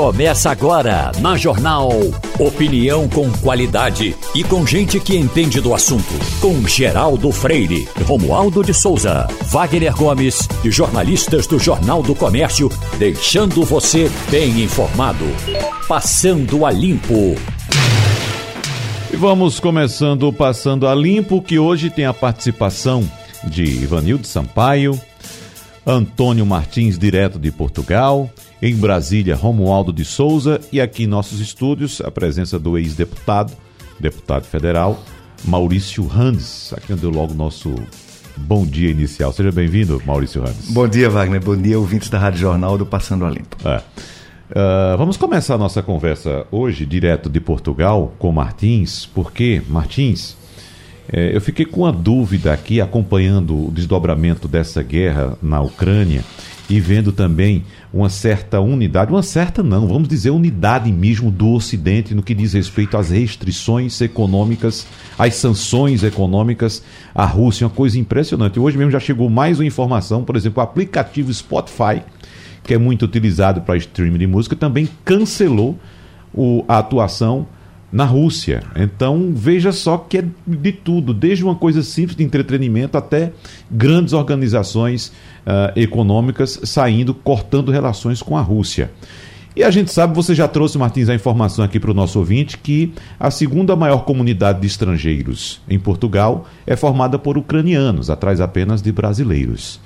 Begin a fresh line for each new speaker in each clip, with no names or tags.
Começa agora na Jornal. Opinião com qualidade e com gente que entende do assunto. Com Geraldo Freire, Romualdo de Souza, Wagner Gomes e jornalistas do Jornal do Comércio, deixando você bem informado. Passando a Limpo.
E vamos começando Passando a Limpo, que hoje tem a participação de Ivanildo Sampaio, Antônio Martins, direto de Portugal, em Brasília, Romualdo de Souza e aqui em nossos estúdios a presença do ex-deputado, deputado federal, Maurício Randes. Aqui deu logo nosso bom dia inicial. Seja bem-vindo, Maurício Randes.
Bom dia, Wagner. Bom dia, ouvintes da Rádio Jornal do Passando a Limpo.
É. Uh, vamos começar a nossa conversa hoje, direto de Portugal, com Martins, porque, Martins, é, eu fiquei com uma dúvida aqui, acompanhando o desdobramento dessa guerra na Ucrânia e vendo também uma certa unidade, uma certa não, vamos dizer unidade mesmo do Ocidente no que diz respeito às restrições econômicas, às sanções econômicas à Rússia, uma coisa impressionante. Hoje mesmo já chegou mais uma informação, por exemplo, o aplicativo Spotify, que é muito utilizado para streaming de música, também cancelou o, a atuação na Rússia. Então veja só que é de tudo, desde uma coisa simples de entretenimento até grandes organizações uh, econômicas saindo, cortando relações com a Rússia. E a gente sabe, você já trouxe, Martins, a informação aqui para o nosso ouvinte, que a segunda maior comunidade de estrangeiros em Portugal é formada por ucranianos, atrás apenas de brasileiros.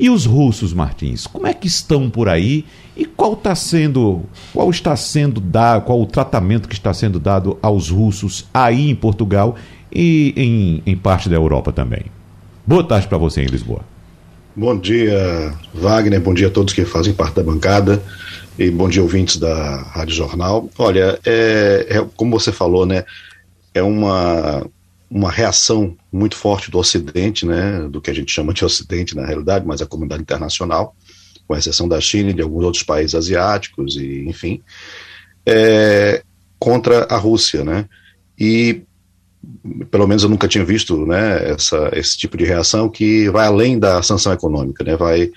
E os russos, Martins, como é que estão por aí e qual está sendo, qual está sendo dado, qual o tratamento que está sendo dado aos russos aí em Portugal e em, em parte da Europa também? Boa tarde para você em Lisboa.
Bom dia, Wagner. Bom dia a todos que fazem parte da bancada e bom dia ouvintes da Rádio Jornal. Olha, é, é como você falou, né? É uma uma reação muito forte do Ocidente, né, do que a gente chama de Ocidente na realidade, mas a comunidade internacional, com exceção da China e de alguns outros países asiáticos e enfim, é, contra a Rússia, né? E pelo menos eu nunca tinha visto, né, essa, esse tipo de reação que vai além da sanção econômica, né? Vai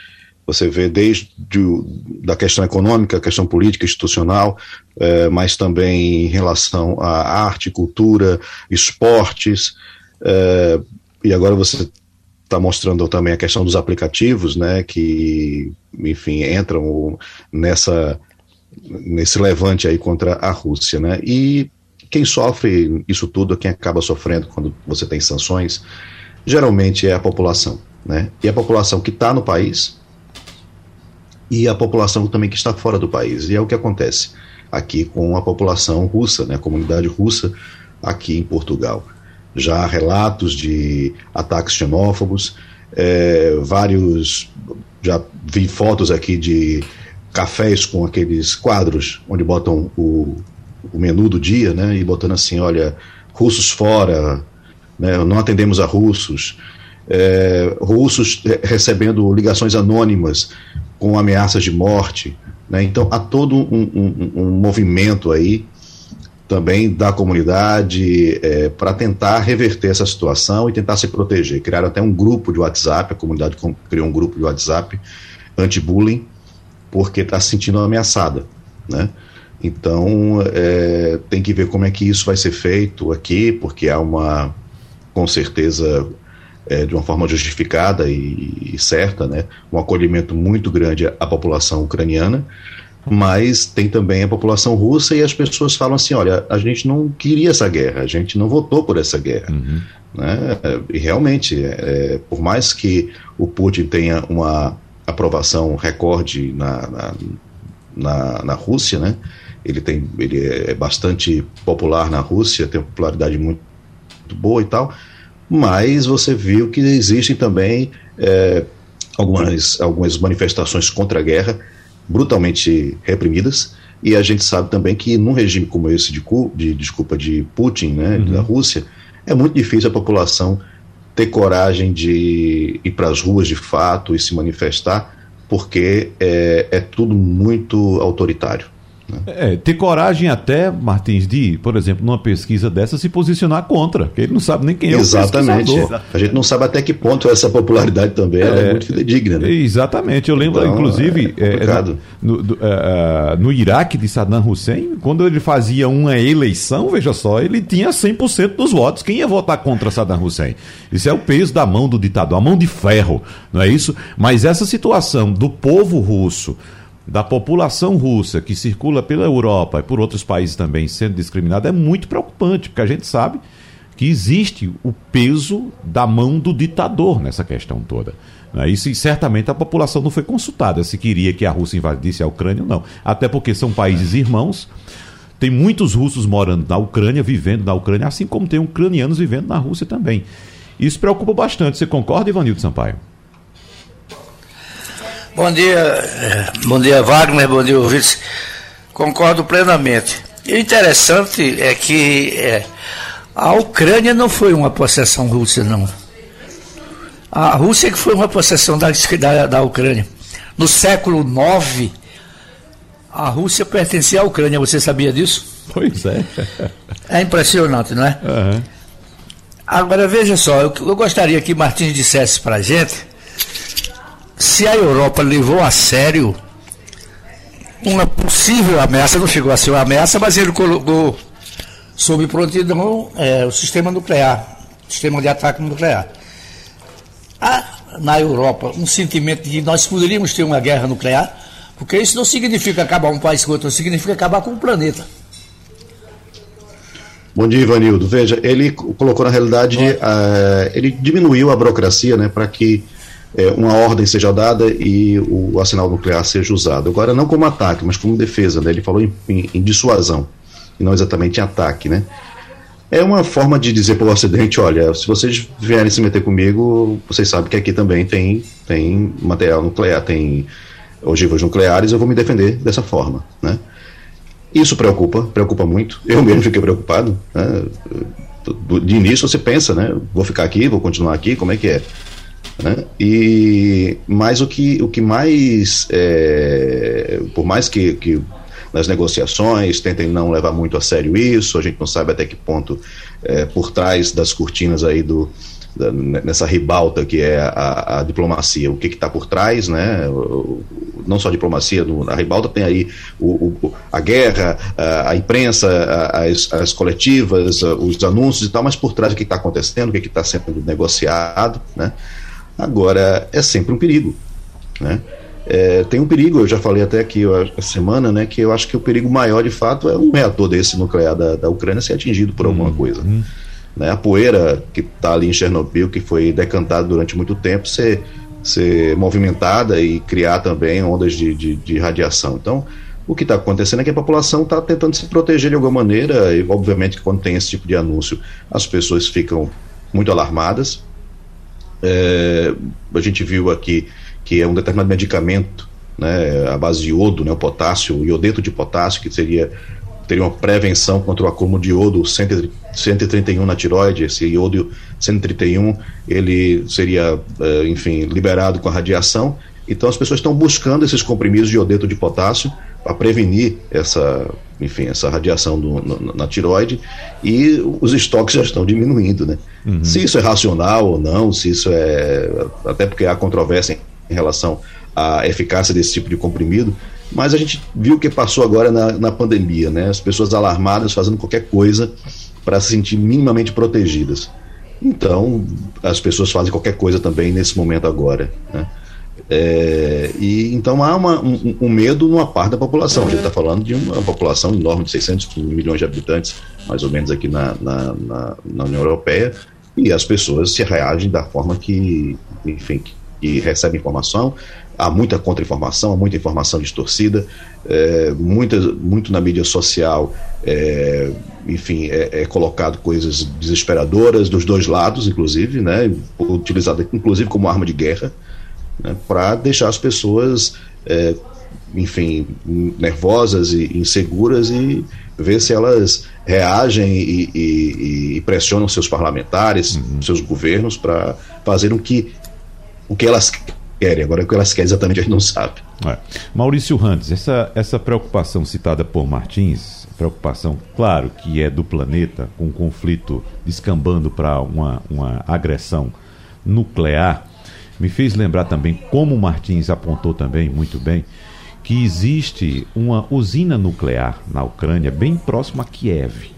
você vê desde o, da questão econômica, questão política, institucional, é, mas também em relação à arte, cultura, esportes, é, e agora você está mostrando também a questão dos aplicativos, né, que, enfim, entram nessa nesse levante aí contra a Rússia, né, e quem sofre isso tudo, quem acaba sofrendo quando você tem sanções, geralmente é a população, né, e a população que está no país, e a população também que está fora do país. E é o que acontece aqui com a população russa, né, a comunidade russa aqui em Portugal. Já há relatos de ataques xenófobos, é, vários. Já vi fotos aqui de cafés com aqueles quadros onde botam o, o menu do dia, né, e botando assim: olha, russos fora, né, não atendemos a russos. É, russos recebendo ligações anônimas com ameaças de morte. Né? Então há todo um, um, um, movimento aí também da comunidade é, para tentar reverter essa situação e tentar se proteger. Criaram até um grupo de WhatsApp, a comunidade criou um grupo de WhatsApp anti-bullying, porque está se sentindo ameaçada. Né? Então é, tem que ver como é que isso vai ser feito aqui, porque há uma, com certeza, é, de uma forma justificada e, e, certa, né, um acolhimento muito grande à, população ucraniana, mas tem também a população russa e as pessoas falam assim, olha, a gente não queria essa guerra, a gente não votou por essa guerra, uhum. né, e realmente, é, é por mais que o Putin tenha uma aprovação recorde na, na, na, na Rússia, né, ele, tem, ele é bastante popular na Rússia, tem uma popularidade muito boa e tal, mas você viu que existem também é, algumas, algumas manifestações contra a guerra brutalmente reprimidas, e a gente sabe também que num regime como esse de, de desculpa de Putin, né, uhum. da Rússia, é muito difícil a população ter coragem de ir para as ruas de fato e se manifestar, porque é, é tudo muito autoritário.
É, ter coragem até, Martins, de, por exemplo, numa pesquisa dessa, se posicionar contra, que ele não sabe nem quem é
Exatamente. o Exatamente. A gente não sabe até que ponto essa popularidade também é, é muito fidedigna. Né?
Exatamente. Eu lembro, então, inclusive, é, é no, no, uh, no, Iraque de Saddam Hussein, quando ele fazia uma eleição, veja só, ele tinha 100% dos votos. Quem ia votar contra Saddam Hussein? Isso é o peso da mão do ditador, a mão de ferro, não é isso? Mas essa situação do povo russo da população russa que circula pela Europa e por outros países também sendo discriminada é muito preocupante, porque a gente sabe que existe o peso da mão do ditador nessa questão toda. Isso, e certamente a população não foi consultada se queria que a Rússia invadisse a Ucrânia ou não. Até porque são países irmãos. Tem muitos russos morando na Ucrânia, vivendo na Ucrânia, assim como tem ucranianos vivendo na Rússia também. Isso preocupa bastante. Você concorda, Ivanildo Sampaio?
Bom dia, eh, bom dia Wagner, bom dia ouvintes. Concordo plenamente. E o interessante é que é, a Ucrânia não foi uma possessão russa, não. A Rússia que foi uma possessão da, da, da Ucrânia. No século IX, a Rússia pertencia à Ucrânia, você sabia disso?
Pois é.
É impressionante, não é? Uhum. Agora veja só, eu, eu gostaria que Martins dissesse para a gente se a Europa levou a sério uma possível ameaça, não chegou a ser uma ameaça, mas ele colocou sob prontidão é, o sistema nuclear, sistema de ataque nuclear. Há na Europa um sentimento de que nós poderíamos ter uma guerra nuclear, porque isso não significa acabar um país com outro, significa acabar com o planeta.
Bom dia, Ivanildo. Veja, ele colocou na realidade, uh, ele diminuiu a burocracia né, para que é, uma ordem seja dada e o arsenal nuclear seja usado. Agora, não como ataque, mas como defesa. Né? Ele falou em, em, em dissuasão, e não exatamente em ataque. Né? É uma forma de dizer para o Ocidente: olha, se vocês vierem se meter comigo, vocês sabem que aqui também tem, tem material nuclear, tem ogivas nucleares, eu vou me defender dessa forma. Né? Isso preocupa, preocupa muito. Eu mesmo fiquei preocupado. Né? De início você pensa, né? Vou ficar aqui, vou continuar aqui, como é que é? Né? E mas o que o que mais é, por mais que, que nas negociações tentem não levar muito a sério isso, a gente não sabe até que ponto é, por trás das cortinas aí do da, nessa ribalta que é a, a diplomacia, o que está por trás, né? não só a diplomacia, no, na ribalta tem aí o, o, a guerra, a, a imprensa, a, as, as, coletivas, os anúncios e tal, mas por trás o que está acontecendo, o que está sendo negociado, né? Agora, é sempre um perigo. Né? É, tem um perigo, eu já falei até aqui a semana, né, que eu acho que o perigo maior de fato é um reator desse nuclear da, da Ucrânia ser atingido por alguma hum, coisa. Né, a poeira que está ali em Chernobyl, que foi decantada durante muito tempo, ser, ser movimentada e criar também ondas de, de, de radiação. Então, o que está acontecendo é que a população está tentando se proteger de alguma maneira, e obviamente quando tem esse tipo de anúncio, as pessoas ficam muito alarmadas, é, a gente viu aqui que é um determinado medicamento, né, a base de iodo, né, o potássio, o iodeto de potássio, que seria teria uma prevenção contra o acúmulo de iodo 131 na tiroide, esse iodo 131 ele seria, é, enfim, liberado com a radiação. Então as pessoas estão buscando esses comprimidos de iodeto de potássio para prevenir essa, enfim, essa radiação do, na, na, tiroide e os estoques já estão diminuindo, né? Uhum. Se isso é racional ou não, se isso é até porque há controvérsia em relação à eficácia desse tipo de comprimido, mas a gente viu o que passou agora na, na pandemia, né? As pessoas alarmadas fazendo qualquer coisa para se sentir minimamente protegidas. Então, as pessoas fazem qualquer coisa também nesse momento agora, né? É, e então há uma, um, um, medo numa parte da população. A gente está falando de uma população enorme de 600 milhões de habitantes, mais ou menos aqui na, na, na, na União Europeia, e as pessoas se reagem da forma que, enfim, que, que recebem informação. Há muita contra-informação, há muita informação distorcida, é, muita, muito na mídia social, é, enfim, é, é, colocado coisas desesperadoras dos dois lados, inclusive, né, utilizada inclusive como arma de guerra né, para deixar as pessoas, é, enfim, nervosas e inseguras e ver se elas reagem e, e, e pressionam seus parlamentares, uhum. seus governos para fazer o que, o que elas querem. Agora, o que elas querem exatamente a gente não sabe.
É. Maurício Randes, essa, essa preocupação citada por Martins, preocupação, claro, que é do planeta, com o conflito descambando para uma, uma agressão nuclear, me fez lembrar também, como Martins apontou também muito bem, que existe uma usina nuclear na Ucrânia bem próxima a Kiev.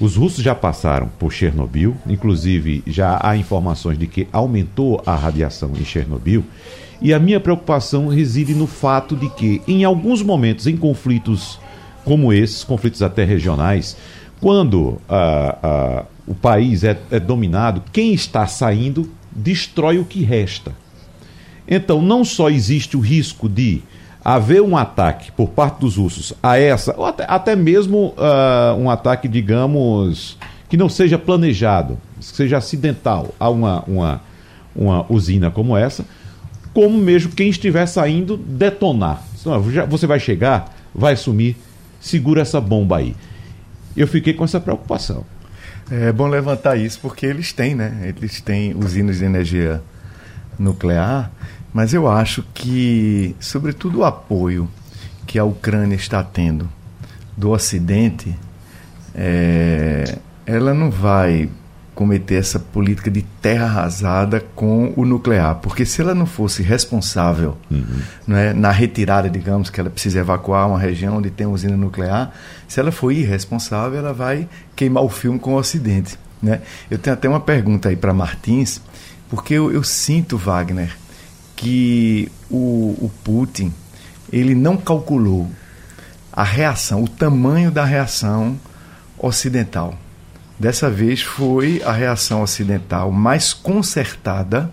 Os russos já passaram por Chernobyl, inclusive já há informações de que aumentou a radiação em Chernobyl. E a minha preocupação reside no fato de que, em alguns momentos, em conflitos como esses, conflitos até regionais, quando ah, ah, o país é, é dominado, quem está saindo destrói o que resta. Então, não só existe o risco de haver um ataque por parte dos russos a essa, ou até, até mesmo uh, um ataque, digamos, que não seja planejado, que seja acidental a uma, uma, uma usina como essa, como mesmo quem estiver saindo detonar. Você vai chegar, vai sumir, segura essa bomba aí. Eu fiquei com essa preocupação.
É bom levantar isso porque eles têm, né? Eles têm usinas de energia nuclear mas eu acho que, sobretudo, o apoio que a Ucrânia está tendo do Ocidente, é, ela não vai cometer essa política de terra arrasada com o nuclear, porque se ela não fosse responsável uhum. né, na retirada, digamos, que ela precisa evacuar uma região onde tem usina nuclear, se ela for irresponsável, ela vai queimar o filme com o Ocidente. Né? Eu tenho até uma pergunta aí para Martins, porque eu, eu sinto, Wagner, que o, o Putin ele não calculou a reação, o tamanho da reação ocidental. Dessa vez foi a reação ocidental mais concertada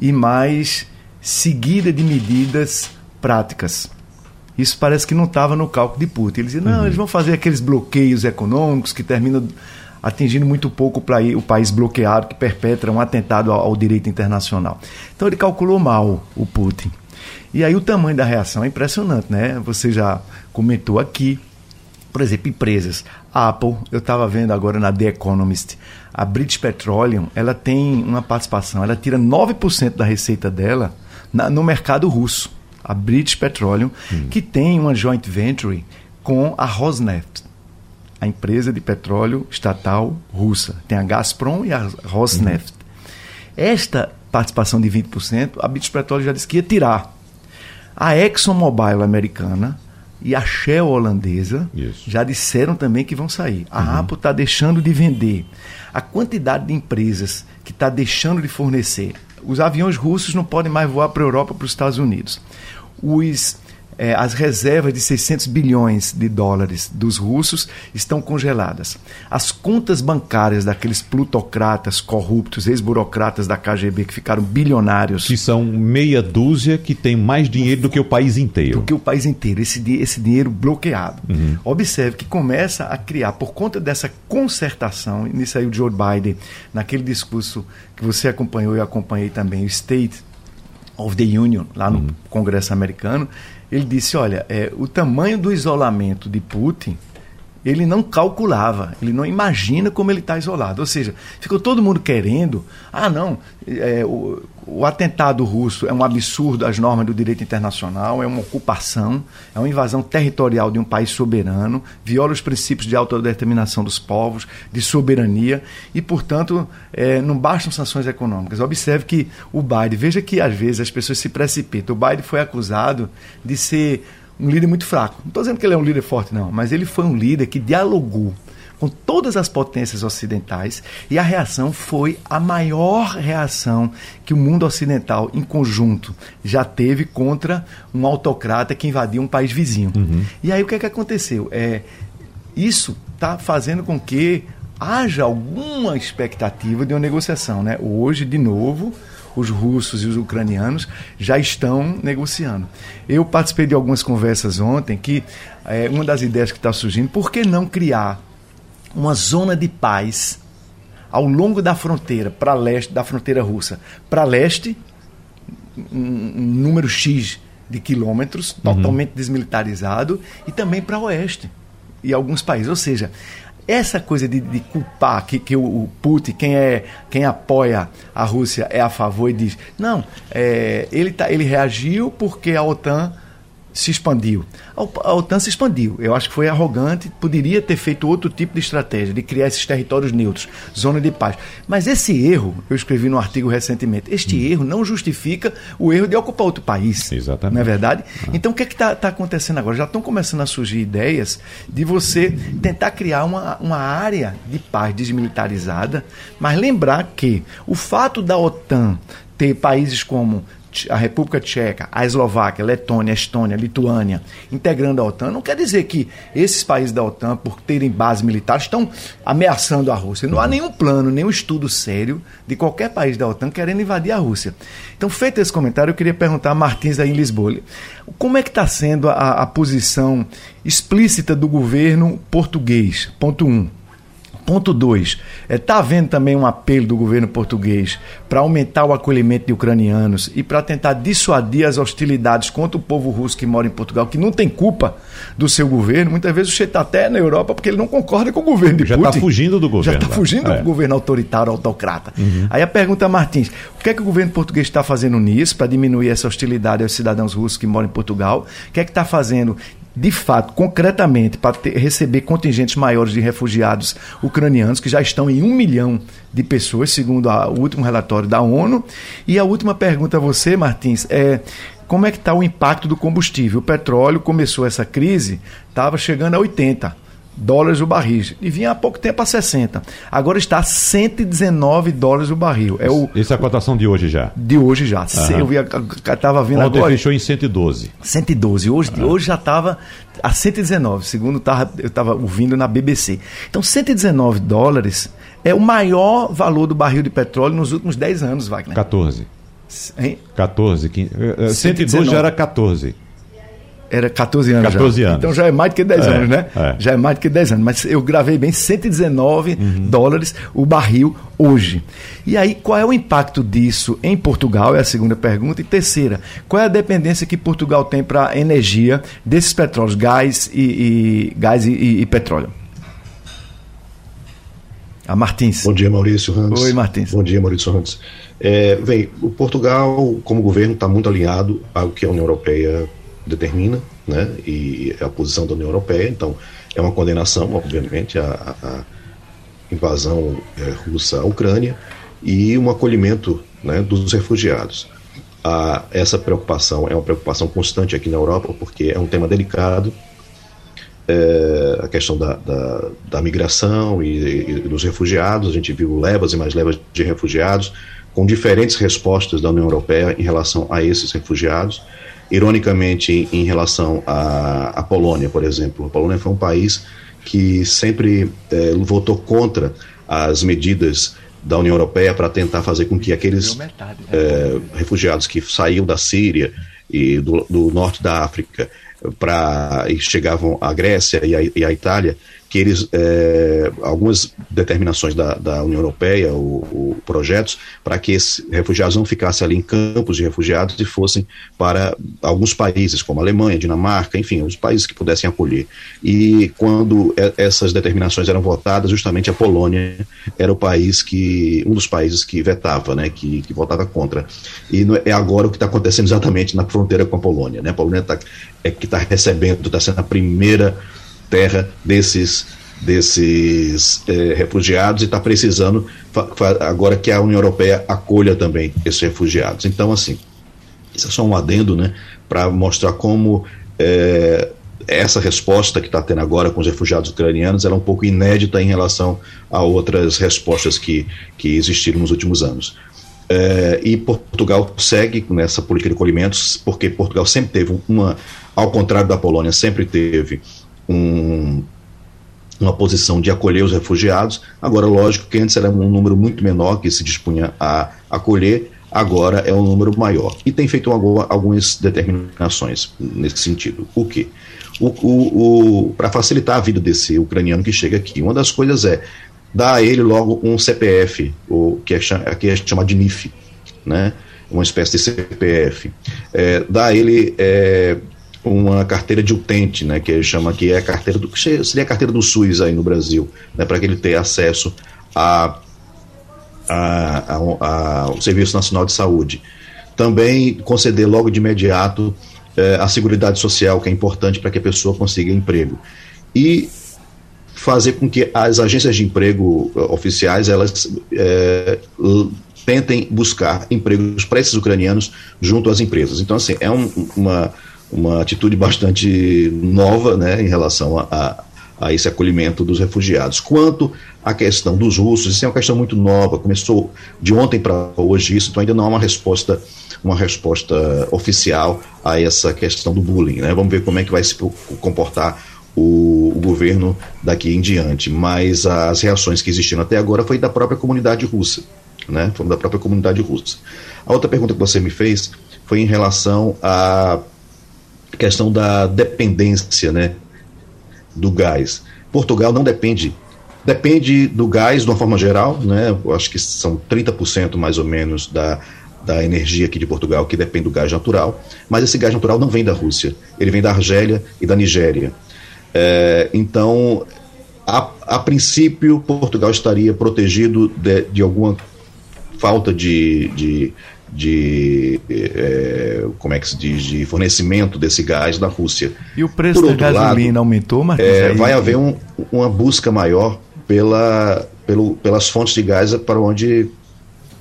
e mais seguida de medidas práticas. Isso parece que não estava no cálculo de Putin. Ele dizia, não, uhum. eles vão fazer aqueles bloqueios econômicos que terminam atingindo muito pouco o país bloqueado que perpetra um atentado ao, ao direito internacional. Então ele calculou mal o Putin. E aí o tamanho da reação é impressionante, né? Você já comentou aqui, por exemplo, empresas. A Apple, eu estava vendo agora na The Economist, a British Petroleum, ela tem uma participação, ela tira 9% da receita dela na, no mercado russo. A British Petroleum, hum. que tem uma joint venture com a Rosneft a empresa de petróleo estatal russa. Tem a Gazprom e a Rosneft. Uhum. Esta participação de 20%, a British Petroleum já disse que ia tirar. A ExxonMobil americana e a Shell holandesa Isso. já disseram também que vão sair. A uhum. Apple está deixando de vender. A quantidade de empresas que está deixando de fornecer. Os aviões russos não podem mais voar para a Europa, para os Estados Unidos. Os é, as reservas de 600 bilhões de dólares dos russos estão congeladas. As contas bancárias daqueles plutocratas corruptos, ex-burocratas da KGB que ficaram bilionários.
Que são meia dúzia que tem mais dinheiro do que o país inteiro.
Do que o país inteiro, esse, esse dinheiro bloqueado. Uhum. Observe que começa a criar, por conta dessa concertação, e nisso aí o Joe Biden, naquele discurso que você acompanhou e acompanhei também, o State of the Union, lá no uhum. Congresso americano, ele disse: olha, é, o tamanho do isolamento de Putin ele não calculava, ele não imagina como ele está isolado. Ou seja, ficou todo mundo querendo. Ah, não, é, o, o, atentado russo é um absurdo às normas do direito internacional, é uma ocupação, é uma invasão territorial de um país soberano, viola os princípios de autodeterminação dos povos, de soberania, e, portanto, é, não bastam sanções econômicas. Observe que o Biden, veja que às vezes as pessoas se precipitam. O Biden foi acusado de ser um líder muito fraco. Não estou dizendo que ele é um líder forte, não, mas ele foi um líder que dialogou com todas as potências ocidentais e a reação foi a maior reação que o mundo ocidental em conjunto já teve contra um autocrata que invadiu um país vizinho. Uhum. E aí o que é que aconteceu? É, isso está fazendo com que haja alguma expectativa de uma negociação. Né? Hoje, de novo, os russos e os ucranianos já estão negociando. Eu participei de algumas conversas ontem que é, uma das ideias que está surgindo, por que não criar uma zona de paz ao longo da fronteira, para leste, da fronteira russa, para leste, um, um número X de quilômetros, uhum. totalmente desmilitarizado, e também para oeste e alguns países. Ou seja, essa coisa de, de culpar que, que o, o, Putin, quem, é, quem apoia a Rússia é a favor e diz, não, é, ele, tá, ele reagiu porque a OTAN se expandiu. A OTAN se expandiu. Eu acho que foi arrogante, poderia ter feito outro tipo de estratégia, de criar esses territórios neutros, zona de paz. Mas esse erro, eu escrevi no artigo recentemente, este hum. erro não justifica o erro de ocupar outro país.
Exatamente.
Não é verdade? Ah. Então o que é está tá acontecendo agora? Já estão começando a surgir ideias de você tentar criar uma, uma área de paz desmilitarizada, mas lembrar que o fato da OTAN ter países como a República Tcheca, a Eslováquia, a Letônia, a Estônia, a Lituânia, integrando a OTAN, não quer dizer que esses países da OTAN, por terem base militar, estão ameaçando a Rússia. Não há nenhum plano, nenhum estudo sério de qualquer país da OTAN querendo invadir a Rússia. Então, feito esse comentário, eu queria perguntar a Martins aí em Lisboa, como é que está sendo a, a posição explícita do governo português? Ponto 1. Um. Ponto 2. Está é, tá havendo também um apelo do governo português para aumentar o acolhimento de ucranianos e para tentar dissuadir as hostilidades contra o povo russo que mora em Portugal, que não tem culpa do seu governo. Muitas vezes o Che está até na Europa porque ele não concorda com o governo de
Já
tá Putin.
Já está fugindo do governo.
Já está fugindo é. do governo autoritário, autocrata. Uhum. Aí a pergunta, Martins, o que é que o governo português está fazendo nisso para diminuir essa hostilidade aos cidadãos russos que moram em Portugal? O que é que está fazendo de fato, concretamente, para receber contingentes maiores de refugiados ucranianos, que já estão em um milhão de pessoas, segundo a, o último relatório da ONU. E a última pergunta a você, Martins, é como é que está o impacto do combustível? O petróleo começou essa crise, estava chegando a 80 dólares o barril. E vinha há pouco tempo a 60. Agora está a 119 dólares o barril. É o,
Essa é a cotação de hoje já?
De hoje já. Uhum. Eu estava vendo
Ontem agora. fechou em 112.
112. Hoje, uhum. hoje já estava a 119, segundo tava, eu estava ouvindo na BBC. Então, 119 dólares é o maior valor do barril de petróleo nos últimos 10 anos, Wagner.
14. Hein? 14. 15, 112 já era 14.
Era 14 anos
14 já. anos.
Então já é mais do que 10 é, anos, né? É. Já é mais do que 10 anos. Mas eu gravei bem 119 uhum. dólares o barril hoje. E aí, qual é o impacto disso em Portugal? É a segunda pergunta. E terceira, qual é a dependência que Portugal tem para energia desses petróleos, gás e, e gás e, e, e, petróleo? A Martins.
Bom dia, Maurício Randes.
Oi, Martins.
Bom dia, Maurício Randes. É, bem, o Portugal, como governo, está muito alinhado ao que a União Europeia determina, né, e a posição da União Europeia. Então, é uma condenação, obviamente, à, à invasão é, russa à Ucrânia e um acolhimento né, dos refugiados. A, essa preocupação é uma preocupação constante aqui na Europa, porque é um tema delicado. É, a questão da, da, da migração e, e, dos refugiados, a gente viu levas e mais levas de refugiados, com diferentes respostas da União Europeia em relação a esses refugiados. Ironicamente, em relação à, à Polônia, por exemplo, a Polônia foi um país que sempre é, votou contra as medidas da União Europeia para tentar fazer com que aqueles é, refugiados que saíam da Síria e do, do norte da África para e chegavam à Grécia e à, e à Itália que eles, é, algumas determinações da, da União Europeia, ou, projetos, para que esses refugiados não ficassem ali em campos de refugiados e fossem para alguns países, como Alemanha, Dinamarca, enfim, os países que pudessem acolher. E quando essas determinações eram votadas, justamente a Polônia era o país que, um dos países que vetava, né, que, que votava contra. E é agora o que está acontecendo exatamente na fronteira com a Polônia. Né? A Polônia tá, é que está recebendo, está sendo a primeira terra desses desses é, refugiados e está precisando agora que a União Europeia acolha também esses refugiados. Então, assim, isso é só um adendo, né, para mostrar como é, essa resposta que está tendo agora com os refugiados ucranianos era é um pouco inédita em relação a outras respostas que, que existiram nos últimos anos. É, e Portugal segue nessa política de acolhimentos, porque Portugal sempre teve uma, ao contrário da Polônia, sempre teve um, uma posição de acolher os refugiados. Agora, lógico que antes era um número muito menor que se dispunha a acolher, agora é um número maior. E tem feito algumas determinações nesse sentido. O quê? O, o, o Para facilitar a vida desse ucraniano que chega aqui, uma das coisas é dar a ele logo um CPF, o que é, aqui é chamado de NIF, né? uma espécie de CPF. É, dar a ele é, uma carteira de utente, né, que ele chama que é a carteira do seria a carteira do SUS aí no Brasil, né, para que ele tenha acesso a, a, a, ao Serviço Nacional de Saúde. Também conceder logo de imediato eh, a Seguridade Social, que é importante para que a pessoa consiga emprego. E fazer com que as agências de emprego eh, oficiais elas eh, tentem buscar empregos para esses ucranianos junto às empresas. Então, assim, é um, uma uma atitude bastante nova né, em relação a, a, a, esse acolhimento dos refugiados. Quanto à questão dos russos, isso é uma questão muito nova, começou de ontem para hoje isso, então ainda não há uma resposta, uma resposta oficial a essa questão do bullying. Né? Vamos ver como é que vai se comportar o, o, governo daqui em diante. Mas as reações que existiram até agora foi da própria comunidade russa. Né? Foi da própria comunidade russa. A outra pergunta que você me fez foi em relação a questão da dependência né, do gás. Portugal não depende. Depende do gás de uma forma geral, né? Eu acho que são 30% mais ou menos da, da energia aqui de Portugal que depende do gás natural, mas esse gás natural não vem da Rússia, ele vem da Argélia e da Nigéria. É, então, a, a princípio, Portugal estaria protegido de, de alguma falta de, de, de é, como é que se diz de fornecimento desse gás da Rússia.
E o preço da gasolina lado, aumentou, Marcos?
É, vai haver um, uma busca maior pela, pelo, pelas fontes de gás para onde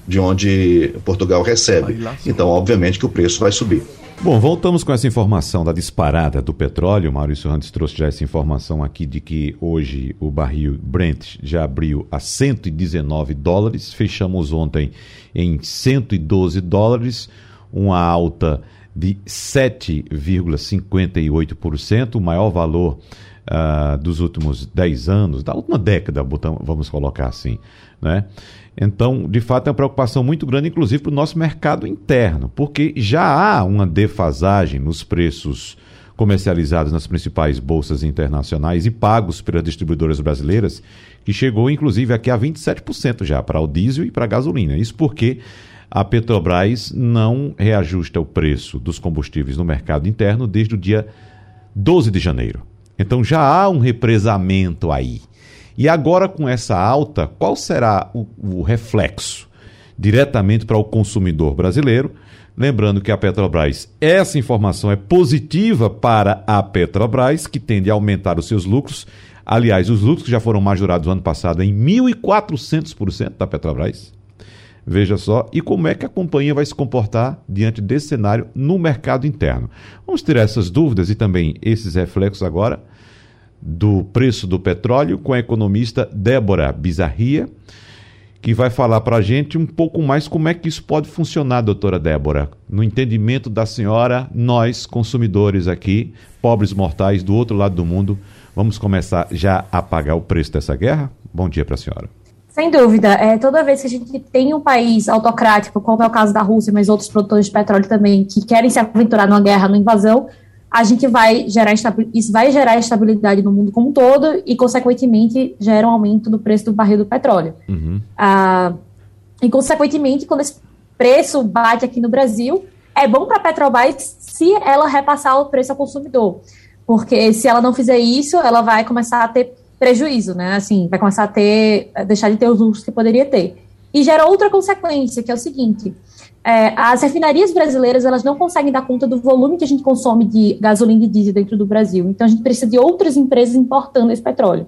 de onde Portugal recebe. Então, obviamente que o preço vai subir.
Bom, voltamos com essa informação da disparada do petróleo. Maurício Randes trouxe já essa informação aqui de que hoje o barril Brent já abriu a 119 dólares. Fechamos ontem em 112 dólares, uma alta de 7,58%, o maior valor uh, dos últimos 10 anos, da última década, vamos colocar assim. Né? Então, de fato, é uma preocupação muito grande, inclusive para o nosso mercado interno, porque já há uma defasagem nos preços comercializados nas principais bolsas internacionais e pagos pelas distribuidoras brasileiras, que chegou inclusive aqui a 27% já para o diesel e para a gasolina. Isso porque a Petrobras não reajusta o preço dos combustíveis no mercado interno desde o dia 12 de janeiro. Então já há um represamento aí. E agora, com essa alta, qual será o, o reflexo diretamente para o consumidor brasileiro? Lembrando que a Petrobras, essa informação é positiva para a Petrobras, que tende a aumentar os seus lucros. Aliás, os lucros já foram majorados no ano passado em 1.400% da Petrobras. Veja só, e como é que a companhia vai se comportar diante desse cenário no mercado interno? Vamos tirar essas dúvidas e também esses reflexos agora do preço do petróleo com a economista Débora Bizarria, que vai falar para a gente um pouco mais como é que isso pode funcionar, doutora Débora. No entendimento da senhora, nós, consumidores aqui, pobres mortais do outro lado do mundo, vamos começar já a pagar o preço dessa guerra? Bom dia para a senhora.
Sem dúvida. É, toda vez que a gente tem um país autocrático, como é o caso da Rússia, mas outros produtores de petróleo também, que querem se aventurar numa guerra, numa invasão, a gente vai gerar isso vai gerar estabilidade no mundo como um todo e, consequentemente, gera um aumento do preço do barril do petróleo. Uhum. Ah, e, consequentemente, quando esse preço bate aqui no Brasil, é bom para a Petrobras se ela repassar o preço ao consumidor. Porque se ela não fizer isso, ela vai começar a ter prejuízo, né? Assim, vai começar a ter, deixar de ter os lucros que poderia ter. E gera outra consequência, que é o seguinte: é, as refinarias brasileiras elas não conseguem dar conta do volume que a gente consome de gasolina e diesel dentro do Brasil. Então a gente precisa de outras empresas importando esse petróleo.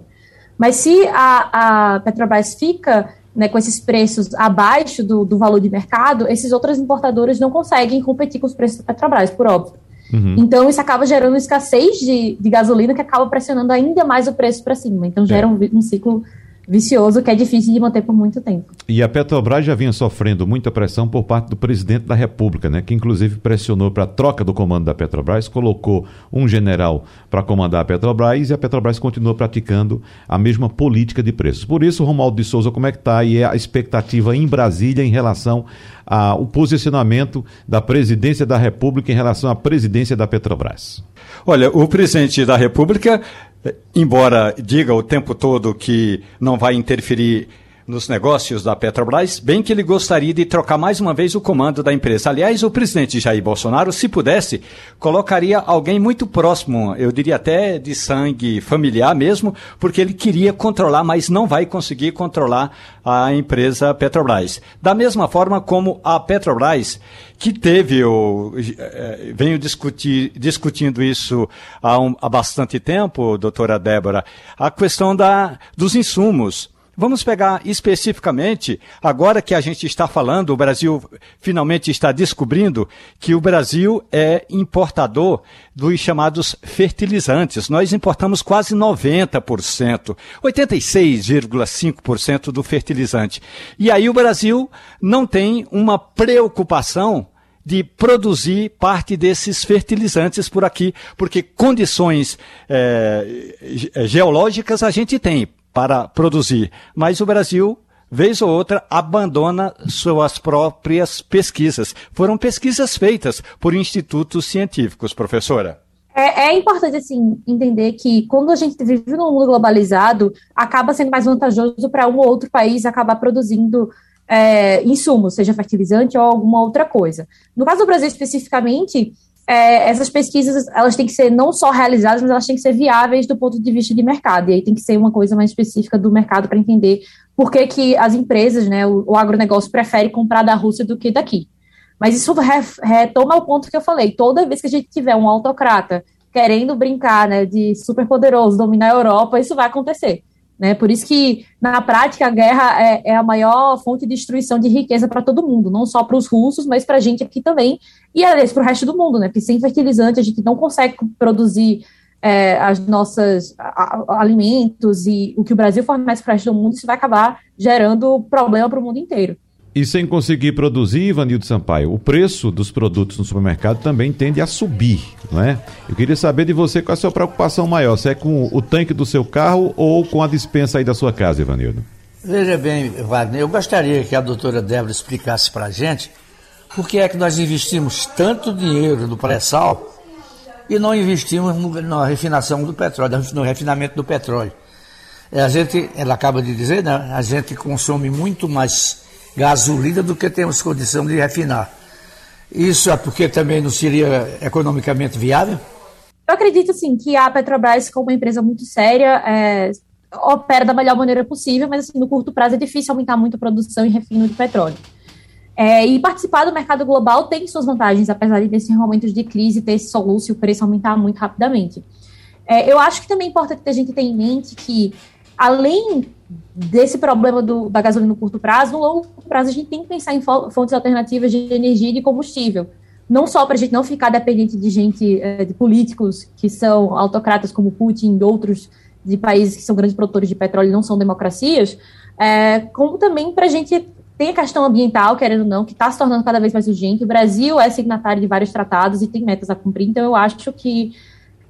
Mas se a, a Petrobras fica né, com esses preços abaixo do, do, valor de mercado, esses outros importadores não conseguem competir com os preços da Petrobras, por óbvio. Uhum. Então isso acaba gerando escassez de, de, gasolina que acaba pressionando ainda mais o preço para cima. Então gera é. um, um ciclo vicioso que é difícil de manter por muito tempo.
E a Petrobras já vinha sofrendo muita pressão por parte do presidente da República, né, que inclusive pressionou para a troca do comando da Petrobras, colocou um general para comandar a Petrobras e a Petrobras continua praticando a mesma política de preços. Por isso, Romualdo de Souza, como é que está aí a expectativa em Brasília em relação ao posicionamento da presidência da República em relação à presidência da Petrobras?
Olha, o presidente da República embora diga o tempo todo que não vai interferir nos negócios da Petrobras, bem que ele gostaria de trocar mais uma vez o comando da empresa. Aliás, o presidente Jair Bolsonaro, se pudesse, colocaria alguém muito próximo, eu diria até de sangue familiar mesmo, porque ele queria controlar, mas não vai conseguir controlar a empresa Petrobras. Da mesma forma como a Petrobras, que teve, eu eh, venho discutir, discutindo isso há, um, há bastante tempo, doutora Débora, a questão da, dos insumos. Vamos pegar especificamente, agora que a gente está falando, o Brasil finalmente está descobrindo que o Brasil é importador dos chamados fertilizantes. Nós importamos quase 90%, 86,5% do fertilizante. E aí o Brasil não tem uma preocupação de produzir parte desses fertilizantes por aqui, porque condições é, geológicas a gente tem para produzir. Mas o Brasil, vez ou outra, abandona suas próprias pesquisas. Foram pesquisas feitas por institutos científicos, professora.
É, é, importante, assim, entender que quando a gente vive num mundo globalizado, acaba sendo mais vantajoso para um ou outro país acabar produzindo é, insumos, seja fertilizante ou alguma outra coisa. No caso do Brasil, especificamente, é, essas pesquisas elas têm que ser não só realizadas, mas elas têm que ser viáveis do ponto de vista de mercado. E aí tem que ser uma coisa mais específica do mercado para entender por que, que as empresas, né, o, o agronegócio prefere comprar da Rússia do que daqui. Mas isso retoma o ponto que eu falei. Toda vez que a gente tiver um autocrata querendo brincar né, de superpoderoso, dominar a Europa, isso vai acontecer. Né? Por isso que, na prática, a guerra é, é a maior fonte de destruição de riqueza para todo mundo, não só para os russos, mas para a gente aqui também, e aliás, para o resto do mundo, né? Porque sem fertilizante a gente não consegue produzir é, as nossas a, alimentos e o que o Brasil fornece para o resto do mundo, isso vai acabar gerando problema para o mundo inteiro.
E sem conseguir produzir, Ivanildo Sampaio, o preço dos produtos no supermercado também tende a subir, não é? Eu queria saber de você qual é a sua preocupação maior, se é com o tanque do seu carro ou com a dispensa aí da sua casa, Ivanildo?
Veja bem, Wagner, eu gostaria que a doutora Débora explicasse para a gente por que é que nós investimos tanto dinheiro no pré-sal e não investimos na refinação do petróleo, no refinamento do petróleo. É, a gente, ela acaba de dizer, né, a gente consome muito mais gasolina do que temos condição de refinar. Isso é porque também não seria economicamente viável?
Eu acredito, sim, que a Petrobras, como uma empresa muito séria, é, opera da melhor maneira possível, mas assim, no curto prazo é difícil aumentar muito a produção e refino de petróleo. É, e participar do mercado global tem suas vantagens, apesar de nesses momentos de crise ter esse soluço e o preço aumentar muito rapidamente. É, eu acho que também é importante que a gente tenha em mente que, além desse problema do, da gasolina no curto prazo, no longo prazo a gente tem que pensar em fontes alternativas de energia e de combustível. Não só para a gente não ficar dependente de gente, eh, de políticos que são autocratas como Putin e outros de países que são grandes produtores de petróleo e não são democracias, é, como também para a gente ter a questão ambiental, querendo ou não, que está se tornando cada vez mais urgente. O Brasil é signatário de vários tratados e tem metas a cumprir, então eu acho que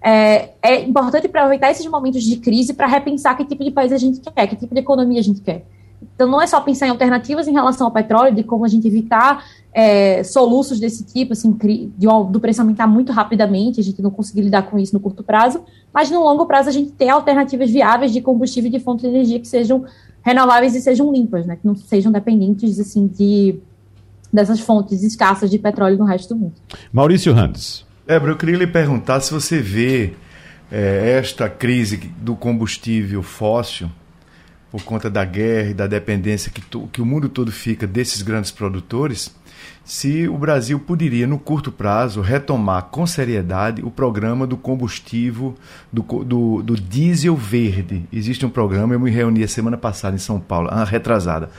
é, é importante aproveitar esses momentos de crise para repensar que tipo de país a gente quer, que tipo de economia a gente quer. Então, não é só pensar em alternativas em relação ao petróleo, de como a gente evitar é, soluços desse tipo, assim, de, do preço aumentar muito rapidamente, a gente não conseguir lidar com isso no curto prazo, mas no longo prazo a gente ter alternativas viáveis de combustível e de fonte de energia que sejam renováveis e sejam limpas, né, que não sejam dependentes assim, de, dessas fontes escassas de petróleo no resto do mundo.
Maurício Randes.
Débora, eu queria lhe perguntar se você vê é, esta crise do combustível fóssil, por conta da guerra e da dependência que, tu, que o mundo todo fica desses grandes produtores, se o Brasil poderia, no curto prazo, retomar com seriedade o programa do combustível, do, do, do diesel verde. Existe um programa, eu me reuni a semana passada em São Paulo, retrasada,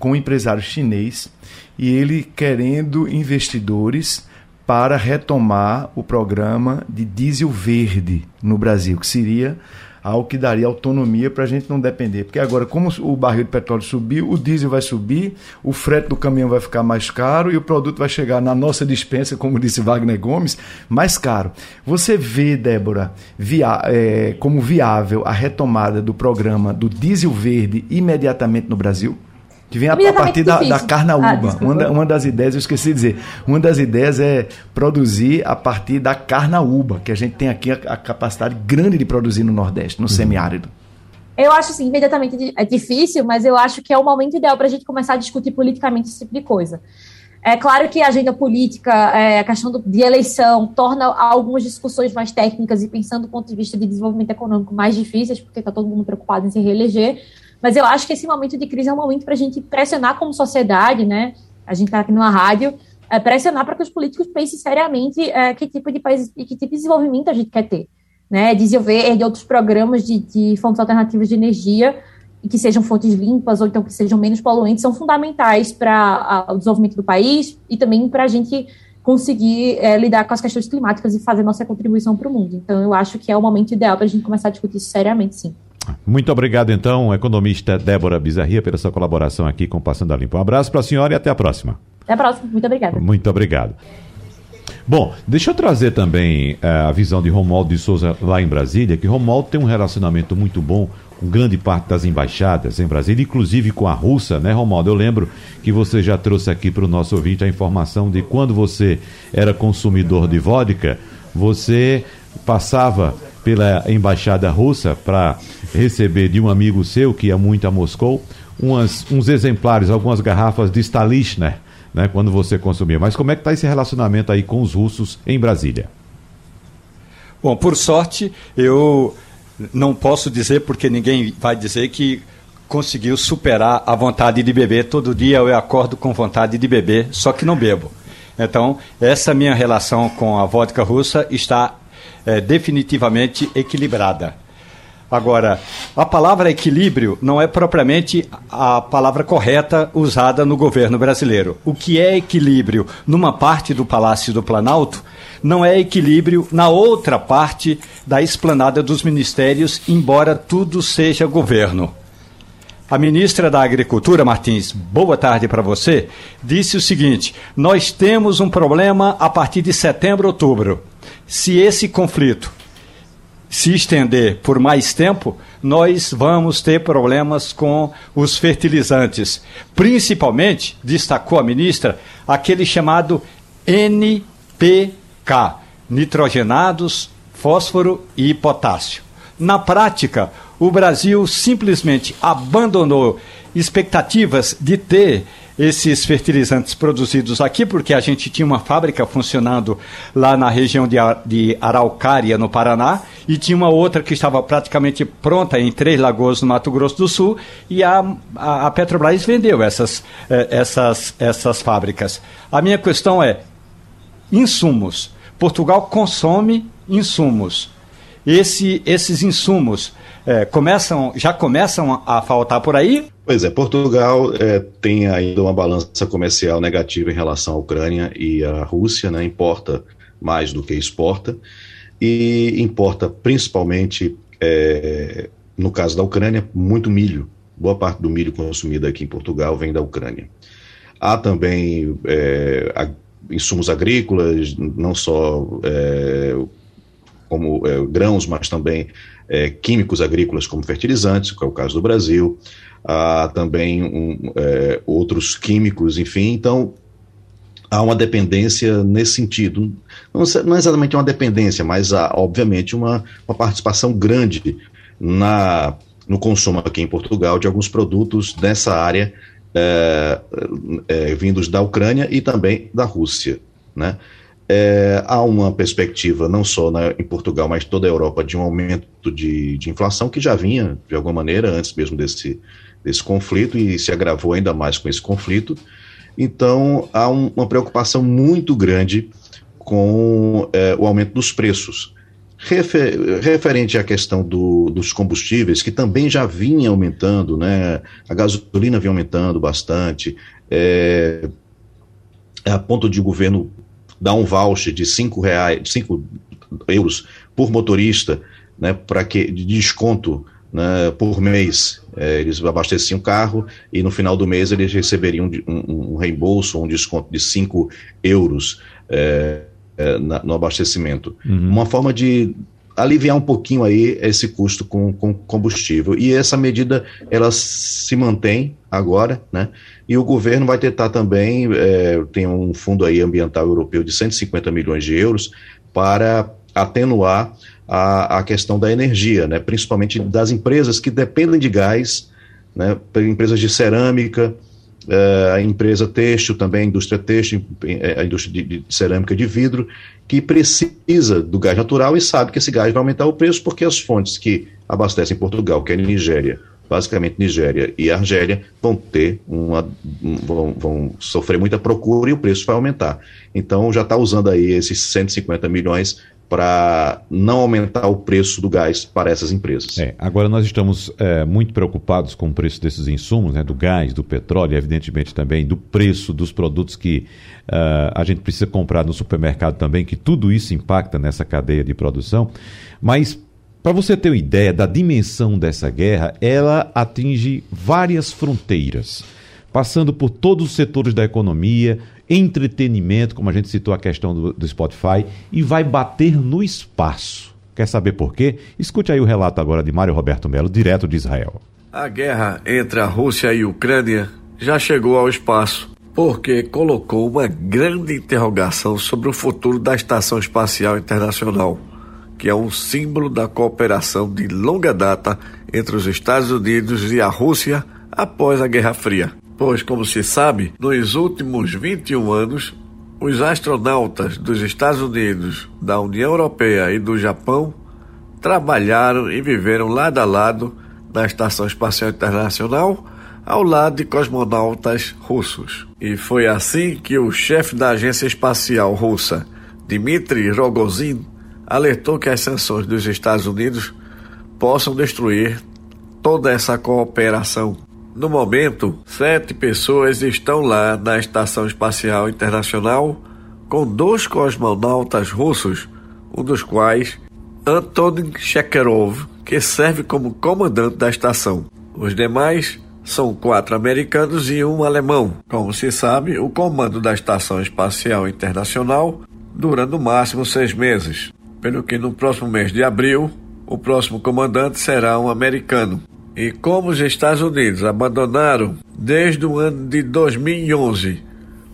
com um empresário chinês, e ele querendo investidores para retomar o programa de diesel verde no Brasil, que seria algo que daria autonomia para a gente não depender. Porque agora, como o barril de petróleo subiu, o diesel vai subir, o frete do caminhão vai ficar mais caro e o produto vai chegar na nossa dispensa, como disse Wagner Gomes, mais caro. Você vê, Débora, via, é, como viável a retomada do programa do diesel verde imediatamente no Brasil? Que vem a, a partir da, da carnaúba. Ah, uma, uma, das ideias, eu esqueci de dizer, uma das ideias é produzir a partir da carnaúba, que a gente tem aqui a, a capacidade grande de produzir no Nordeste, no uhum. semiárido.
Eu acho, assim, imediatamente é difícil, mas eu acho que é o momento ideal para a gente começar a discutir politicamente esse tipo de coisa. É claro que a agenda política, é, a questão do, de eleição, torna algumas discussões mais técnicas e pensando do ponto de vista de desenvolvimento econômico mais difíceis, porque está todo mundo preocupado em se reeleger. Mas eu acho que esse momento de crise é um momento para a gente pressionar como sociedade, né? A gente está aqui numa rádio, é, pressionar para que os políticos pensem seriamente é, que tipo de país e que tipo de desenvolvimento a gente quer ter. Né? Desenvolver de outros programas de, de fontes alternativas de energia que sejam fontes limpas ou então que sejam menos poluentes são fundamentais para o desenvolvimento do país e também para a gente conseguir é, lidar com as questões climáticas e fazer nossa contribuição para o mundo. Então, eu acho que é o momento ideal para a gente começar a discutir isso seriamente, sim.
Muito obrigado, então, economista Débora Bizarria, pela sua colaboração aqui com Passando a Limpo. Um abraço para a senhora e até a próxima.
Até a próxima. Muito obrigada.
Muito obrigado. Bom, deixa eu trazer também uh, a visão de Romualdo de Souza lá em Brasília, que Romualdo tem um relacionamento muito bom com grande parte das embaixadas em Brasília, inclusive com a russa, né, Romualdo? Eu lembro que você já trouxe aqui para o nosso ouvinte a informação de quando você era consumidor de vodka, você passava pela embaixada russa para receber de um amigo seu que ia muito a Moscou umas, uns exemplares, algumas garrafas de Stalichner, né, quando você consumia. Mas como é que está esse relacionamento aí com os russos em Brasília?
Bom, por sorte, eu não posso dizer, porque ninguém vai dizer que conseguiu superar a vontade de beber. Todo dia eu acordo com vontade de beber, só que não bebo. Então, essa minha relação com a vodka russa está é, definitivamente equilibrada. Agora, a palavra equilíbrio não é propriamente a palavra correta usada no governo brasileiro. O que é equilíbrio numa parte do Palácio do Planalto não é equilíbrio na outra parte da esplanada dos ministérios, embora tudo seja governo. A ministra da Agricultura, Martins, boa tarde para você, disse o seguinte: nós temos um problema a partir de setembro, outubro. Se esse conflito se estender por mais tempo, nós vamos ter problemas com os fertilizantes. Principalmente, destacou a ministra, aquele chamado NPK, nitrogenados, fósforo e potássio. Na prática, o Brasil simplesmente abandonou expectativas de ter esses fertilizantes produzidos aqui, porque a gente tinha uma fábrica funcionando lá na região de, de Araucária, no Paraná, e tinha uma outra que estava praticamente pronta em Três Lagoas, no Mato Grosso do Sul, e a, a, a Petrobras vendeu essas, eh, essas, essas fábricas. A minha questão é: insumos. Portugal consome insumos. Esse, esses insumos é, começam, já começam a faltar por aí?
Pois é, Portugal é, tem ainda uma balança comercial negativa em relação à Ucrânia e à Rússia, né? importa mais do que exporta, e importa principalmente, é, no caso da Ucrânia, muito milho. Boa parte do milho consumido aqui em Portugal vem da Ucrânia. Há também é, insumos agrícolas, não só é, como é, grãos, mas também é, químicos agrícolas como fertilizantes, que é o caso do Brasil, há também um, é, outros químicos, enfim, então há uma dependência nesse sentido. Não, não é exatamente uma dependência, mas há, obviamente, uma, uma participação grande na, no consumo aqui em Portugal de alguns produtos dessa área é, é, vindos da Ucrânia e também da Rússia, né? É, há uma perspectiva, não só na, em Portugal, mas toda a Europa, de um aumento de, de, inflação que já vinha, de alguma maneira, antes mesmo desse, desse conflito e se agravou ainda mais com esse conflito. Então, há um, uma preocupação muito grande com é, o aumento dos preços. Refer, referente à questão do, dos combustíveis, que também já vinha aumentando, né? a gasolina vinha aumentando bastante, é, a ponto de o governo dar um voucher de 5 reais, 5 euros por motorista, né, para que de desconto né, por mês. É, eles abasteciam o carro e no final do mês eles receberiam um, um reembolso um desconto de 5 euros é, é, na, no abastecimento. Uhum. Uma forma de aliviar um pouquinho aí esse custo com, com combustível. E essa medida, ela se mantém agora, né? E o governo vai tentar também, é, tem um fundo aí ambiental europeu de 150 milhões de euros para atenuar a, a questão da energia, né, principalmente das empresas que dependem de gás, né, empresas de cerâmica, a empresa têxtil também, a indústria têxtil, é, a indústria de, de, cerâmica de vidro, que precisa do gás natural e sabe que esse gás vai aumentar o preço porque as fontes que abastecem Portugal, que é a Nigéria, basicamente Nigéria e Argélia, vão ter uma, vão, vão sofrer muita procura e o preço vai aumentar. Então já está usando aí esses 150 milhões para não aumentar o preço do gás para essas empresas.
É, agora nós estamos é, muito preocupados com o preço desses insumos, né, do gás, do petróleo evidentemente também do preço dos produtos que uh, a gente precisa comprar no supermercado também, que tudo isso impacta nessa cadeia de produção. Mas para você ter uma ideia da dimensão dessa guerra, ela atinge várias fronteiras, passando por todos os setores da economia, entretenimento, como a gente citou a questão do, do Spotify, e vai bater no espaço. Quer saber por quê? Escute aí o relato agora de Mário Roberto Melo, direto de Israel.
A guerra entre a Rússia e a Ucrânia já chegou ao espaço, porque colocou uma grande interrogação sobre o futuro da Estação Espacial Internacional, que é um símbolo da cooperação de longa data entre os Estados Unidos e a Rússia após a Guerra Fria pois, como se sabe, nos últimos 21 anos, os astronautas dos Estados Unidos, da União Europeia e do Japão trabalharam e viveram lado a lado na Estação Espacial Internacional ao lado de cosmonautas russos. E foi assim que o chefe da Agência Espacial Russa, Dmitry Rogozin, alertou que as sanções dos Estados Unidos possam destruir toda essa cooperação no momento, sete pessoas estão lá na Estação Espacial Internacional com dois cosmonautas russos, um dos quais Antonin Shekerov, que serve como comandante da estação. Os demais são quatro americanos e um alemão. Como se sabe, o comando da Estação Espacial Internacional dura no máximo seis meses, pelo que no próximo mês de abril o próximo comandante será um americano. E como os Estados Unidos abandonaram desde o ano de 2011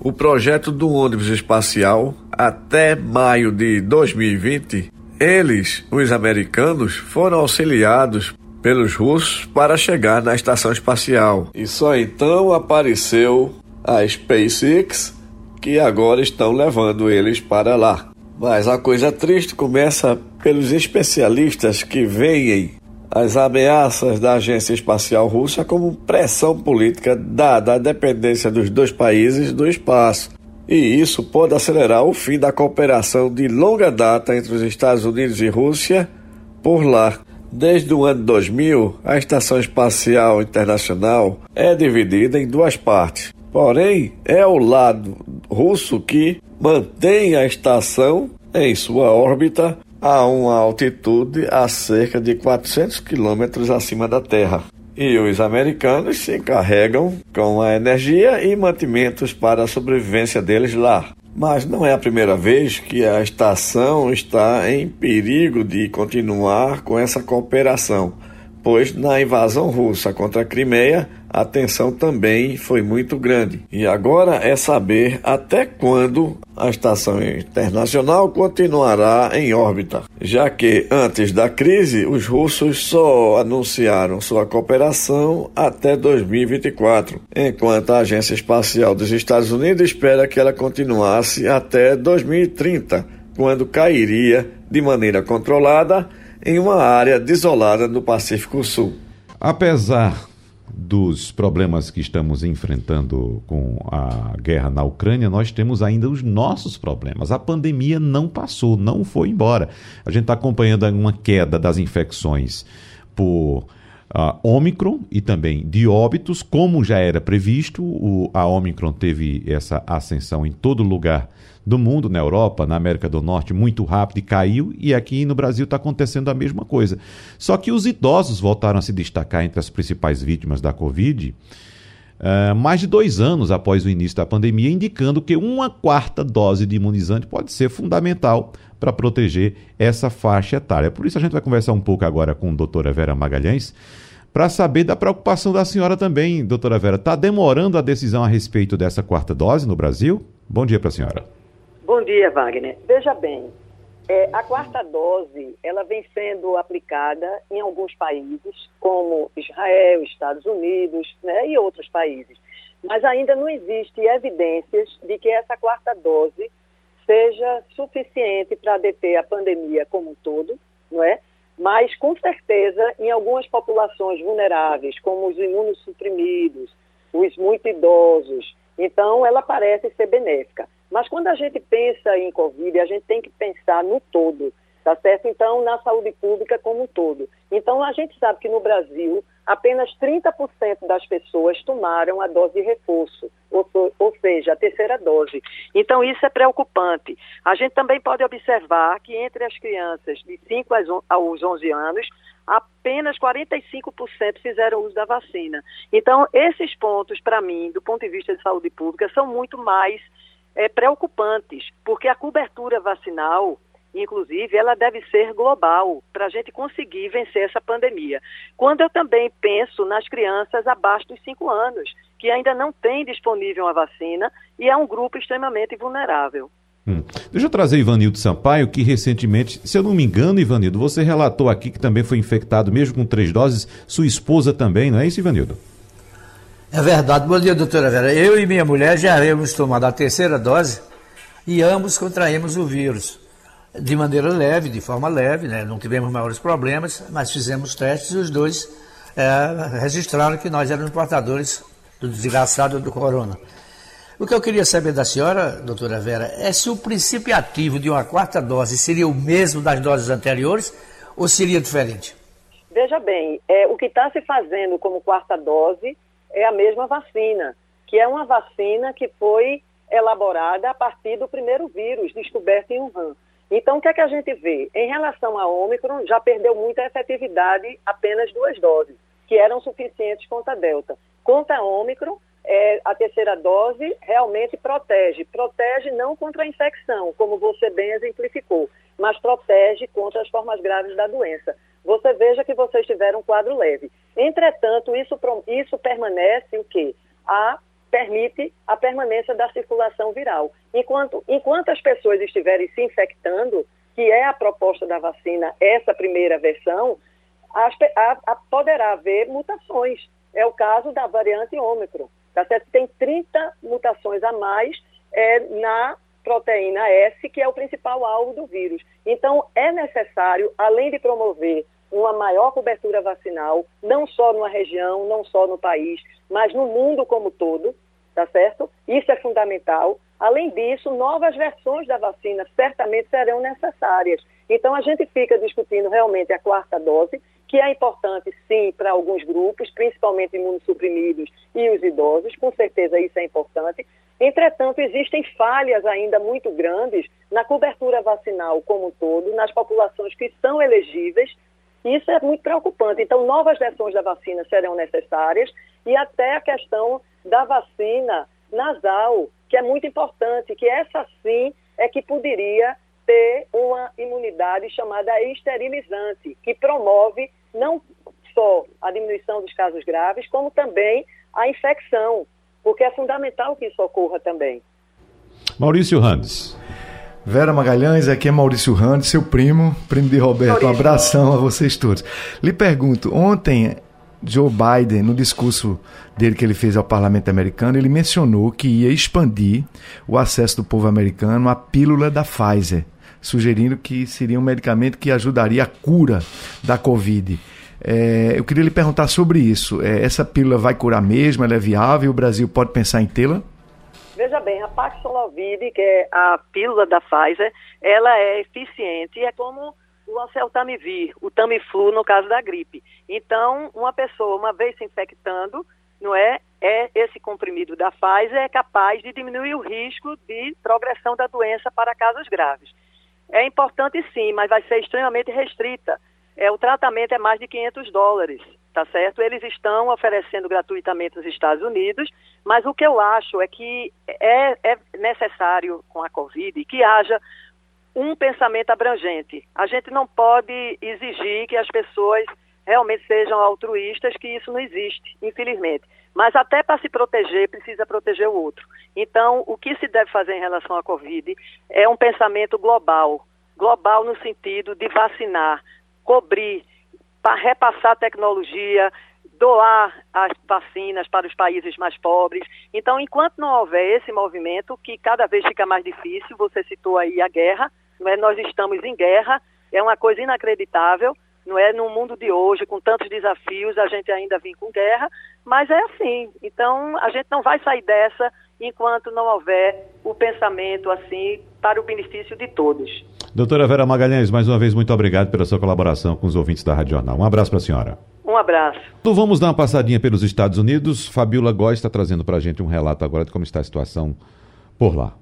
o projeto do ônibus espacial até maio de 2020, eles, os americanos, foram auxiliados pelos russos para chegar na estação espacial. E só então apareceu a SpaceX, que agora estão levando eles para lá. Mas a coisa triste começa pelos especialistas que veem as ameaças da Agência Espacial Russa como pressão política dada a dependência dos dois países do espaço. E isso pode acelerar o fim da cooperação de longa data entre os Estados Unidos e Rússia por lá. Desde o ano 2000, a Estação Espacial Internacional é dividida em duas partes. Porém, é o lado russo que mantém a estação em sua órbita a uma altitude a cerca de 400 quilômetros acima da Terra. E os americanos se encarregam com a energia e mantimentos para a sobrevivência deles lá. Mas não é a primeira vez que a estação está em perigo de continuar com essa cooperação, pois na invasão russa contra a Crimeia, a tensão também foi muito grande. E agora é saber até quando a estação internacional continuará em órbita, já que antes da crise os russos só anunciaram sua cooperação até 2024, enquanto a Agência Espacial dos Estados Unidos espera que ela continuasse até 2030, quando cairia de maneira controlada em uma área desolada no Pacífico Sul.
Apesar dos problemas que estamos enfrentando com a guerra na Ucrânia, nós temos ainda os nossos problemas. A pandemia não passou, não foi embora. A gente está acompanhando uma queda das infecções por uh, Omicron e também de óbitos, como já era previsto. O, a Omicron teve essa ascensão em todo lugar do mundo, na Europa, na América do Norte, muito rápido e caiu, e aqui no Brasil está acontecendo a mesma coisa. Só que os idosos voltaram a se destacar entre as principais vítimas da Covid. Uh, mais de dois anos após o início da pandemia, indicando que uma quarta dose de imunizante pode ser fundamental para proteger essa faixa etária. Por isso, a gente vai conversar um pouco agora com a doutora Vera Magalhães, para saber da preocupação da senhora também, doutora Vera. Está demorando a decisão a respeito dessa quarta dose no Brasil? Bom dia para a senhora.
Bom dia, Wagner. Veja bem, É, a quarta dose, ela vem sendo aplicada em alguns países, como Israel, Estados Unidos, né, e outros países. Mas ainda não existe evidências de que essa quarta dose seja suficiente para deter a pandemia como um todo, não é? Mas, com certeza, em algumas populações vulneráveis, como os imunossuprimidos, os muito idosos, então ela parece ser benéfica. Mas quando a gente pensa em Covid, a gente tem que pensar no todo, tá certo? Então, na saúde pública como um todo. Então, a gente sabe que no Brasil, apenas 30% das pessoas tomaram a dose de reforço, ou, ou, seja, a terceira dose. Então, isso é preocupante. A gente também pode observar que entre as crianças de 5 aos 11 anos, apenas 45% fizeram uso da vacina. Então, esses pontos, para mim, do ponto de vista de saúde pública, são muito mais é, preocupantes, porque a cobertura vacinal, inclusive, ela deve ser global para a gente conseguir vencer essa pandemia. Quando eu também penso nas crianças abaixo dos 5 anos, que ainda não têm disponível a vacina e é um grupo extremamente vulnerável.
Hum. Deixa eu trazer Ivanildo Sampaio, que recentemente, se eu não me engano, Ivanildo, você relatou aqui que também foi infectado, mesmo com três doses, sua esposa também, não é isso, Ivanildo?
É verdade. Bom dia, doutora Vera. Eu e minha mulher já havíamos tomado a terceira dose e ambos contraímos o vírus. De maneira leve, de forma leve, né? não tivemos maiores problemas, mas fizemos testes e os dois é, registraram que nós éramos portadores do desgraçado do corona. O que eu queria saber da senhora, doutora Vera, é se o princípio ativo de uma quarta dose seria o mesmo das doses anteriores ou seria diferente?
Veja bem, é, o que está se fazendo como quarta dose é a mesma vacina, que é uma vacina que foi elaborada a partir do primeiro vírus descoberto em Wuhan. Então, o que é que a gente vê? Em relação à Ômicron, já perdeu muita efetividade apenas duas doses, que eram suficientes contra a Delta. Contra a Ômicron, é, a terceira dose realmente protege. Protege não contra a infecção, como você bem exemplificou, mas protege contra as formas graves da doença você veja que vocês tiveram um quadro leve. Entretanto, isso, isso permanece o quê? A, permite a permanência da circulação viral. Enquanto, enquanto as pessoas estiverem se infectando, que é a proposta da vacina, essa primeira versão, a, a, poderá haver mutações. É o caso da variante Ômicron. Tá certo? Tem 30 mutações a mais é, na proteína S, que é o principal alvo do vírus. Então, é necessário, além de promover uma maior cobertura vacinal, não só numa região, não só no país, mas no mundo como todo, tá certo? Isso é fundamental. Além disso, novas versões da vacina certamente serão necessárias. Então, a gente fica discutindo realmente a quarta dose, que é importante, sim, para alguns grupos, principalmente imunossuprimidos e os idosos, com certeza isso é importante. Entretanto, existem falhas ainda muito grandes na cobertura vacinal como um todo, nas populações que são elegíveis, isso é muito preocupante. Então, novas versões da vacina serão necessárias e até a questão da vacina nasal, que é muito importante, que essa sim é que poderia ter uma imunidade chamada esterilizante, que promove não só a diminuição dos casos graves, como também a infecção, porque é fundamental que isso ocorra também.
Maurício Randes.
Vera Magalhães, aqui é Maurício Rand, seu primo, primo de Roberto. Um abração a vocês todos. Lhe pergunto, ontem Joe Biden, no discurso dele que ele fez ao parlamento americano, ele mencionou que ia expandir o acesso do povo americano à pílula da Pfizer, sugerindo que seria um medicamento que ajudaria a cura da Covid. É, eu queria lhe perguntar sobre isso. É, essa pílula vai curar mesmo? Ela é viável? O Brasil pode pensar em tê-la?
Veja bem, a Paxlovid, que é a pílula da Pfizer, ela é eficiente, é como o oseltamivir, o Tamiflu no caso da gripe. Então, uma pessoa, uma vez se infectando, não é, é esse comprimido da Pfizer é capaz de diminuir o risco de progressão da doença para casos graves. É importante sim, mas vai ser extremamente restrita. É, o tratamento é mais de 500 dólares tá certo? Eles estão oferecendo gratuitamente nos Estados Unidos, mas o que eu acho é que é, é necessário com a Covid que haja um pensamento abrangente. A gente não pode exigir que as pessoas realmente sejam altruístas, que isso não existe, infelizmente. Mas até para se proteger, precisa proteger o outro. Então, o que se deve fazer em relação à Covid é um pensamento global, global no sentido de vacinar, cobrir, repassar tecnologia, doar as vacinas para os países mais pobres. Então, enquanto não houver esse movimento, que cada vez fica mais difícil, você citou aí a guerra, não é? nós estamos em guerra, é uma coisa inacreditável, não é? No mundo de hoje, com tantos desafios, a gente ainda vem com guerra, mas é assim. Então, a gente não vai sair dessa enquanto não houver o pensamento assim para o benefício de todos.
Doutora Vera Magalhães, mais uma vez, muito obrigado pela sua colaboração com os ouvintes da Rádio Jornal. Um abraço para a senhora.
Um abraço.
Então vamos dar uma passadinha pelos Estados Unidos. Fabiola Góes está trazendo para a gente um relato agora de como está a situação por lá.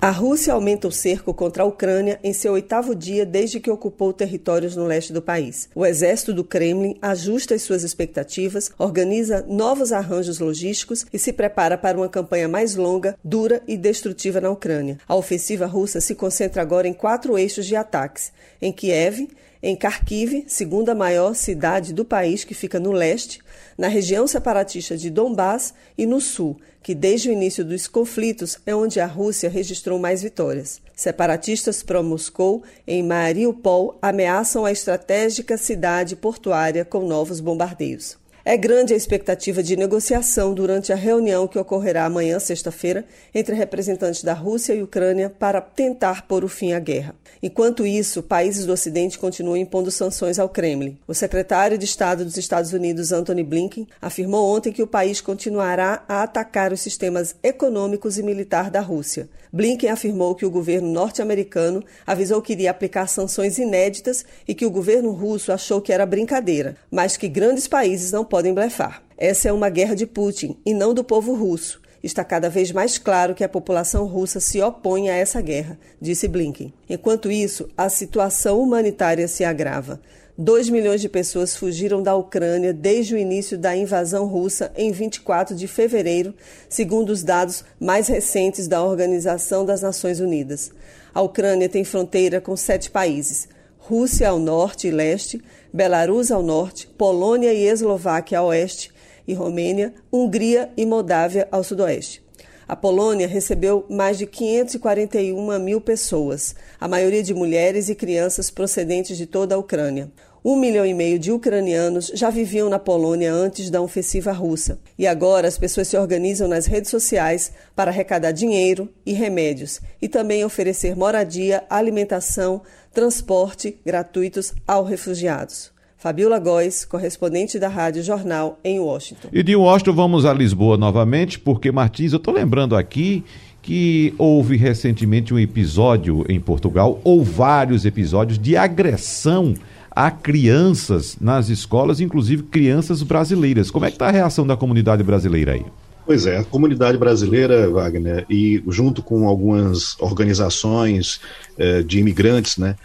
A Rússia aumenta o cerco contra a Ucrânia em seu oitavo dia desde que ocupou territórios no leste do país. O exército do Kremlin ajusta as suas expectativas, organiza novos arranjos logísticos e se prepara para uma campanha mais longa, dura e destrutiva na Ucrânia. A ofensiva russa se concentra agora em quatro eixos de ataques: em Kiev, em Kharkiv, segunda maior cidade do país que fica no leste, na região separatista de Donbass e no sul, que desde o início dos conflitos é onde a Rússia registrou mais vitórias. Separatistas pró-Moscou em Mariupol ameaçam a estratégica cidade portuária com novos bombardeios. É grande a expectativa de negociação durante a reunião que ocorrerá amanhã, sexta-feira, entre representantes da Rússia e Ucrânia para tentar pôr o fim à guerra. Enquanto isso, países do Ocidente continuam impondo sanções ao Kremlin. O secretário de Estado dos Estados Unidos, Antony Blinken, afirmou ontem que o país continuará a atacar os sistemas econômicos e militar da Rússia. Blinken afirmou que o governo norte-americano avisou que iria aplicar sanções inéditas e que o governo russo achou que era brincadeira, mas que grandes países não podem blefar. Essa é uma guerra de Putin e não do povo russo. Está cada vez mais claro que a população russa se opõe a essa guerra, disse Blinken. Enquanto isso, a situação humanitária se agrava. 2 milhões de pessoas fugiram da Ucrânia desde o início da invasão russa em 24 de fevereiro, segundo os dados mais recentes da Organização das Nações Unidas. A Ucrânia tem fronteira com sete países: Rússia ao norte e leste, Belarus ao norte, Polônia e Eslováquia ao oeste, e Romênia, Hungria e Moldávia ao sudoeste. A Polônia recebeu mais de 541 mil pessoas, a maioria de mulheres e crianças procedentes de toda a Ucrânia. Um milhão e meio de ucranianos já viviam na Polônia antes da ofensiva russa. E agora as pessoas se organizam nas redes sociais para arrecadar dinheiro e remédios e também oferecer moradia, alimentação, transporte gratuitos aos refugiados. Fabiola Góes, correspondente da Rádio Jornal em Washington.
E de Washington vamos a Lisboa novamente, porque Martins, eu estou lembrando aqui que houve recentemente um episódio em Portugal, ou vários episódios de agressão a crianças nas escolas, inclusive crianças brasileiras. Como é que está a reação da comunidade brasileira aí?
Pois é, a comunidade brasileira, Wagner, e junto com algumas organizações eh, de imigrantes, né,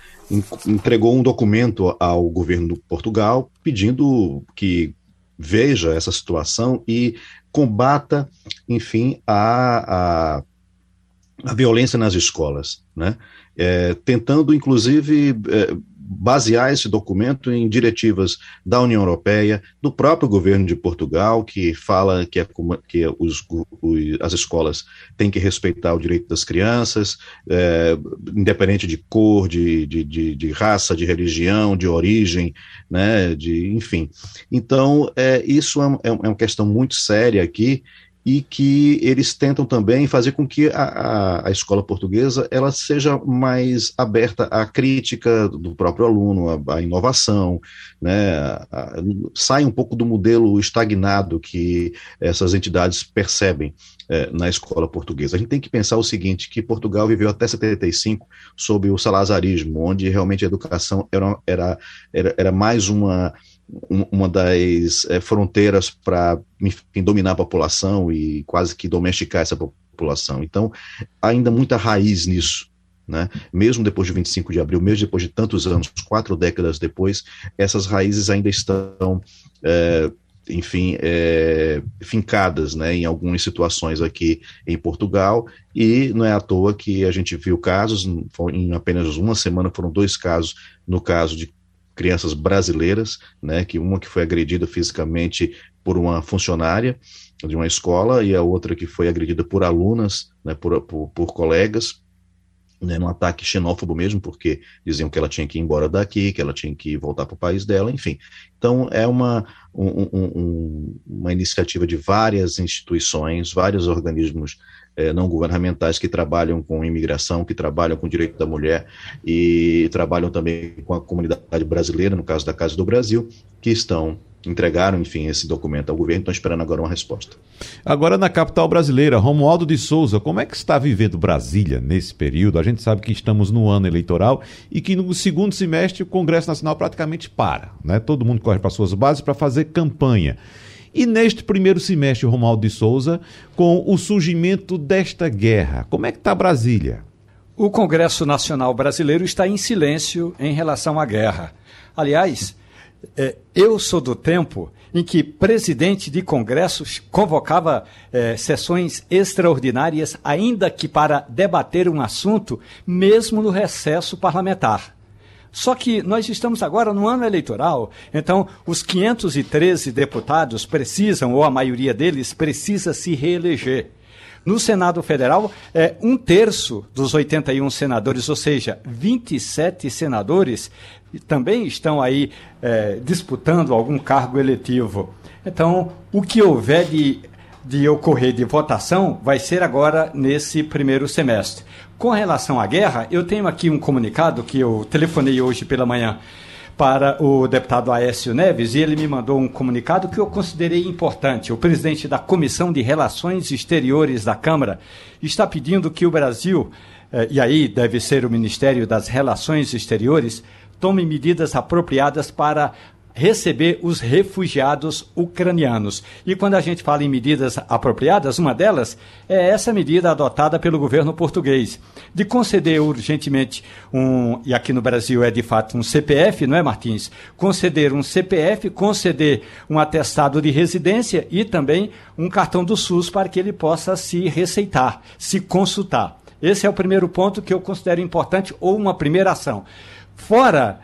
entregou um documento ao governo do Portugal pedindo que veja essa situação e combata, enfim, a, a, a violência nas escolas, né? É, tentando, inclusive, é, basear esse documento em diretivas da União Europeia, do próprio governo de Portugal, que fala que, é, que os, os, as escolas têm que respeitar o direito das crianças, é, independente de cor, de, de, de, de, raça, de religião, de origem, né, de, enfim. Então, é, isso é, é, uma questão muito séria aqui e que eles tentam também fazer com que a, a, a, escola portuguesa ela seja mais aberta à crítica do próprio aluno, à, à inovação, né, a, sai um pouco do modelo estagnado que essas entidades percebem é, na escola portuguesa. A gente tem que pensar o seguinte, que Portugal viveu até 75 sob o salazarismo, onde realmente a educação era, era, era, era mais uma uma das é, fronteiras para dominar a população e quase que domesticar essa população. Então, ainda muita raiz nisso. Né? Mesmo depois de 25 de abril, mesmo depois de tantos anos, quatro décadas depois, essas raízes ainda estão, é, enfim, é, fincadas né, em algumas situações aqui em Portugal, e não é à toa que a gente viu casos, em apenas uma semana foram dois casos, no caso de crianças brasileiras, né, que uma que foi agredida fisicamente por uma funcionária de uma escola e a outra que foi agredida por alunas, né, por, por, por colegas, né, num ataque xenófobo mesmo, porque diziam que ela tinha que ir embora daqui, que ela tinha que voltar para o país dela, enfim. Então, é uma, um, um, uma iniciativa de várias instituições, vários organismos eh, não governamentais que trabalham com imigração, que trabalham com direito da mulher e trabalham também com a comunidade brasileira, no caso da Casa do Brasil, que estão entregaram, enfim, esse documento ao governo, estão esperando agora uma resposta.
Agora na capital brasileira, Romualdo de Souza, como é que está vivendo Brasília nesse período? A gente sabe que estamos no ano eleitoral e que no segundo semestre o Congresso Nacional praticamente para, né? Todo mundo corre para suas bases para fazer campanha. E neste primeiro semestre, Romualdo de Souza, com o surgimento desta guerra, como é que está Brasília?
O Congresso Nacional Brasileiro está em silêncio em relação à guerra. Aliás, é, eu sou do tempo em que presidente de congressos convocava é, sessões extraordinárias, ainda que para debater um assunto, mesmo no recesso parlamentar. Só que nós estamos agora no ano eleitoral, então os 513 deputados precisam, ou a maioria deles, precisa se reeleger. No Senado Federal, é, um terço dos 81 senadores, ou seja, 27 senadores, também estão aí é, disputando algum cargo eletivo. Então, o que houver de, de ocorrer de votação vai ser agora nesse primeiro semestre. Com relação à guerra, eu tenho aqui um comunicado que eu telefonei hoje pela manhã para o deputado Aécio Neves e ele me mandou um comunicado que eu considerei importante. O presidente da Comissão de Relações Exteriores da Câmara está pedindo que o Brasil, eh, e aí deve ser o Ministério das Relações Exteriores, tome medidas apropriadas para receber os refugiados ucranianos. E quando a gente fala em medidas apropriadas, uma delas é essa medida adotada pelo governo português, de conceder urgentemente um, e aqui no Brasil é de fato um CPF, não é, Martins? Conceder um CPF, conceder um atestado de residência e também um cartão do SUS para que ele possa se receitar, se consultar. Esse é o primeiro ponto que eu considero importante ou uma primeira ação. Fora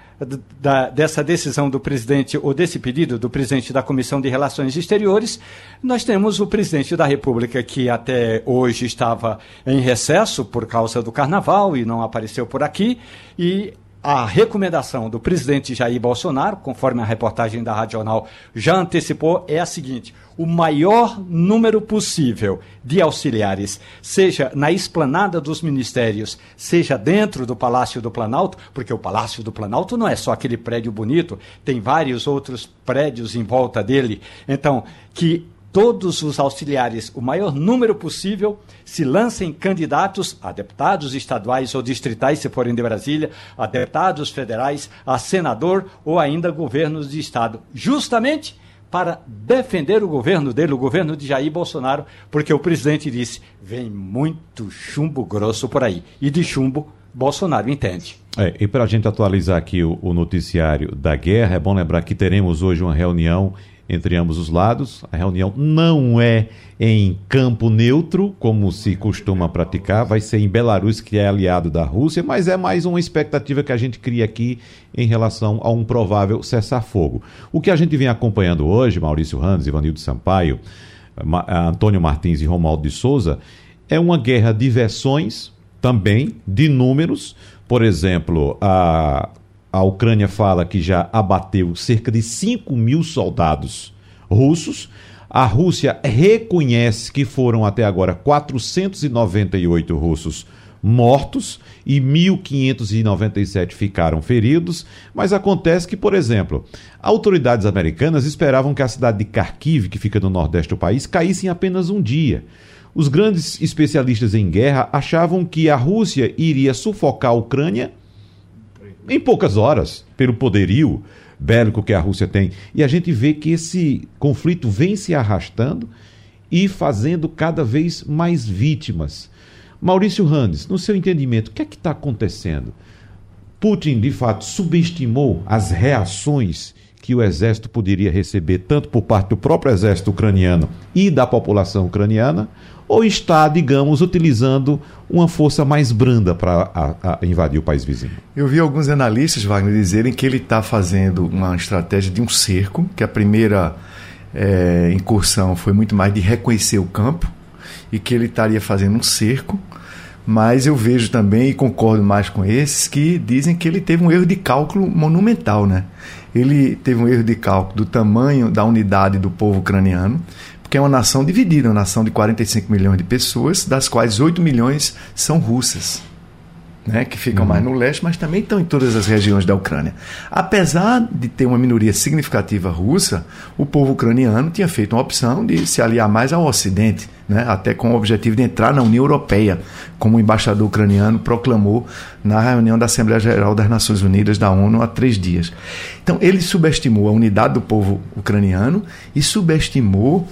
da, dessa decisão do presidente, ou desse pedido do presidente da Comissão de Relações Exteriores, nós temos o presidente da República, que até hoje estava em recesso por causa do carnaval e não apareceu por aqui, e a recomendação do presidente Jair Bolsonaro, conforme a reportagem da Rádio Jornal já antecipou, é a seguinte: o maior número possível de auxiliares, seja na esplanada dos ministérios, seja dentro do Palácio do Planalto, porque o Palácio do Planalto não é só aquele prédio bonito, tem vários outros prédios em volta dele. Então, que todos os auxiliares, o maior número possível, se lancem candidatos a deputados estaduais ou distritais, se forem de Brasília, a deputados federais, a senador ou ainda governos de estado, justamente para defender o governo dele, o governo de Jair Bolsonaro, porque o presidente disse: vem muito chumbo grosso por aí. E de chumbo, Bolsonaro entende.
É, e para a gente atualizar aqui o, o noticiário da guerra, é bom lembrar que teremos hoje uma reunião entre ambos os lados. A reunião não é em campo neutro, como se costuma praticar, vai ser em Belarus, que é aliado da Rússia, mas é mais uma expectativa que a gente cria aqui em relação a um provável cessar-fogo. O que a gente vem acompanhando hoje, Maurício Randes, Ivanildo Sampaio, Antônio Martins e Romualdo de Souza, é uma guerra de versões também, de números. Por exemplo, a a Ucrânia fala que já abateu cerca de 5 mil soldados russos. A Rússia reconhece que foram até agora 498 russos mortos e 1.597 ficaram feridos. Mas acontece que, por exemplo, autoridades americanas esperavam que a cidade de Kharkiv, que fica no nordeste do país, caísse em apenas um dia. Os grandes especialistas em guerra achavam que a Rússia iria sufocar a Ucrânia em poucas horas, pelo poderio bélico que a Rússia tem. E a gente vê que esse conflito vem se arrastando e fazendo cada vez mais vítimas. Maurício Randes, no seu entendimento, o que é que está acontecendo? Putin, de fato, subestimou as reações que o exército poderia receber, tanto por parte do próprio exército ucraniano e da população ucraniana, ou está, digamos, utilizando uma força mais branda para invadir o país vizinho?
Eu vi alguns analistas, Wagner, dizerem que ele está fazendo uma estratégia de um cerco, que a primeira é, incursão foi muito mais de reconhecer o campo, e que ele estaria fazendo um cerco mas eu vejo também e concordo mais com esses que dizem que ele teve um erro de cálculo monumental, né? Ele teve um erro de cálculo do tamanho da unidade do povo ucraniano, porque é uma nação dividida, uma nação de 45 milhões de pessoas, das quais 8 milhões são russas né, que ficam uhum. mais no leste, mas também estão em todas as regiões da Ucrânia. Apesar de ter uma minoria significativa russa, o povo ucraniano tinha feito uma opção de se aliar mais ao Ocidente, né, até com o objetivo de entrar na União Europeia, como o embaixador ucraniano proclamou na reunião da Assembleia Geral das Nações Unidas da ONU há três dias. Então, ele subestimou a unidade do povo ucraniano e subestimou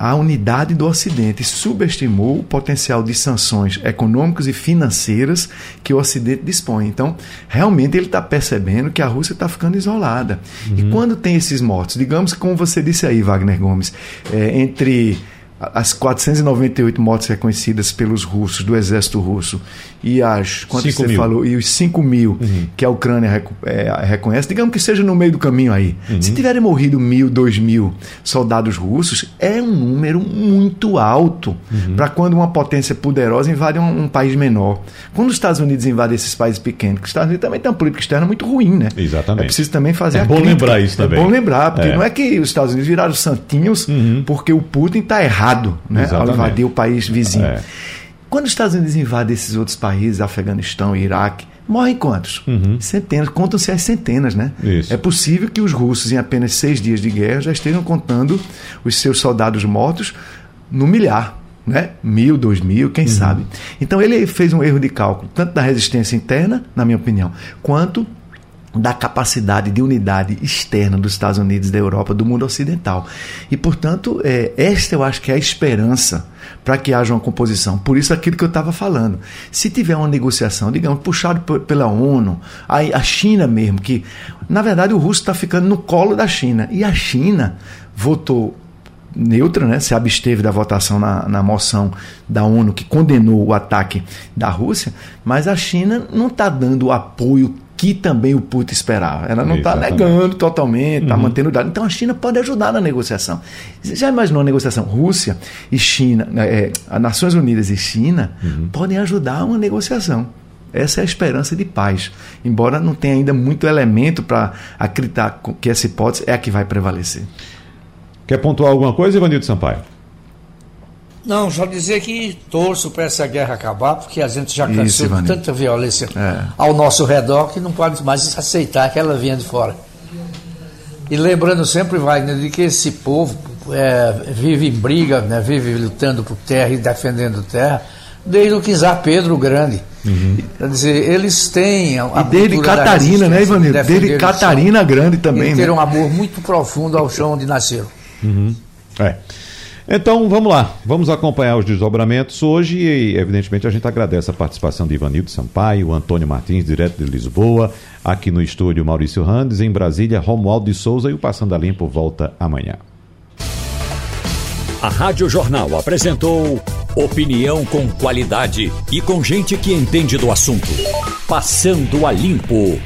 a unidade do Ocidente subestimou o potencial de sanções econômicas e financeiras que o Ocidente dispõe. Então, realmente ele está percebendo que a Rússia está ficando isolada. Uhum. E quando tem esses mortos, digamos que, como você disse aí, Wagner Gomes, é, entre as 498 mortes reconhecidas pelos russos, do exército russo, e as quanto você mil. falou e os 5 mil uhum. que a Ucrânia é, reconhece, digamos que seja no meio do caminho aí. Uhum. Se tiverem morrido mil, dois mil soldados russos, é um número muito alto uhum. para quando uma potência poderosa invade um, um, país menor. Quando os Estados Unidos invadem esses países pequenos, que os Estados Unidos também tem uma política externa muito ruim, né?
Exatamente.
É preciso também fazer
é
a
bom crítica. lembrar isso também.
É bom lembrar, porque é. não é que os Estados Unidos viraram santinhos uhum. porque o Putin está errado, né? Exatamente. Ao invadir o país vizinho. É. Quando os Estados Unidos invadem esses outros países, Afeganistão, Iraque, morrem quantos? Uhum. Centenas, contam-se as centenas, né? Isso. É possível que os russos, em apenas seis dias de guerra, já estejam contando os seus soldados mortos no milhar. Né? Mil, dois mil, quem uhum. sabe. Então ele fez um erro de cálculo, tanto da resistência interna, na minha opinião, quanto da capacidade de unidade externa dos Estados Unidos, da Europa, do mundo ocidental. E, portanto, é, esta eu acho que é a esperança para que haja uma composição. Por isso, aquilo que eu estava falando. Se tiver uma negociação, digamos, puxado pela ONU, a, a China mesmo, que, na verdade, o russo está ficando no colo da China. E a China votou neutra, né, se absteve da votação na, na moção da ONU que condenou o ataque da Rússia, mas a China não está dando o apoio que também o Putin esperava. Ela não está negando totalmente, está uhum. mantendo o dado. Então a China pode ajudar na negociação. Você já imaginou a negociação? Rússia e China, é, é Nações Unidas e China uhum. podem ajudar uma negociação. Essa é a esperança de paz. Embora não tenha ainda muito elemento para acreditar que essa hipótese é a que vai prevalecer.
Quer pontuar alguma coisa, Ivanildo Sampaio?
Não, só dizer que torço para essa guerra acabar, porque a gente já cansou de tanta violência é. ao nosso redor que não pode mais aceitar que ela venha de fora. E lembrando sempre, Wagner, de que esse povo é, vive em briga, né, vive lutando por terra e defendendo terra, desde o czar Pedro Grande. Uhum. Quer dizer, eles têm a,
a E desde Catarina, né, Ivanildo? Desde Catarina Grande também.
Eles né? um amor muito profundo ao chão onde nasceram.
Uhum. É. Então, vamos lá. Vamos acompanhar os desdobramentos hoje e, evidentemente, a gente agradece a participação de Ivanildo Sampaio, Antônio Martins, direto de Lisboa, aqui no estúdio Maurício Randes, em Brasília, Romualdo de Souza e o Passando a Limpo volta amanhã.
A Rádio Jornal apresentou opinião com qualidade e com gente que entende do assunto. Passando a Limpo.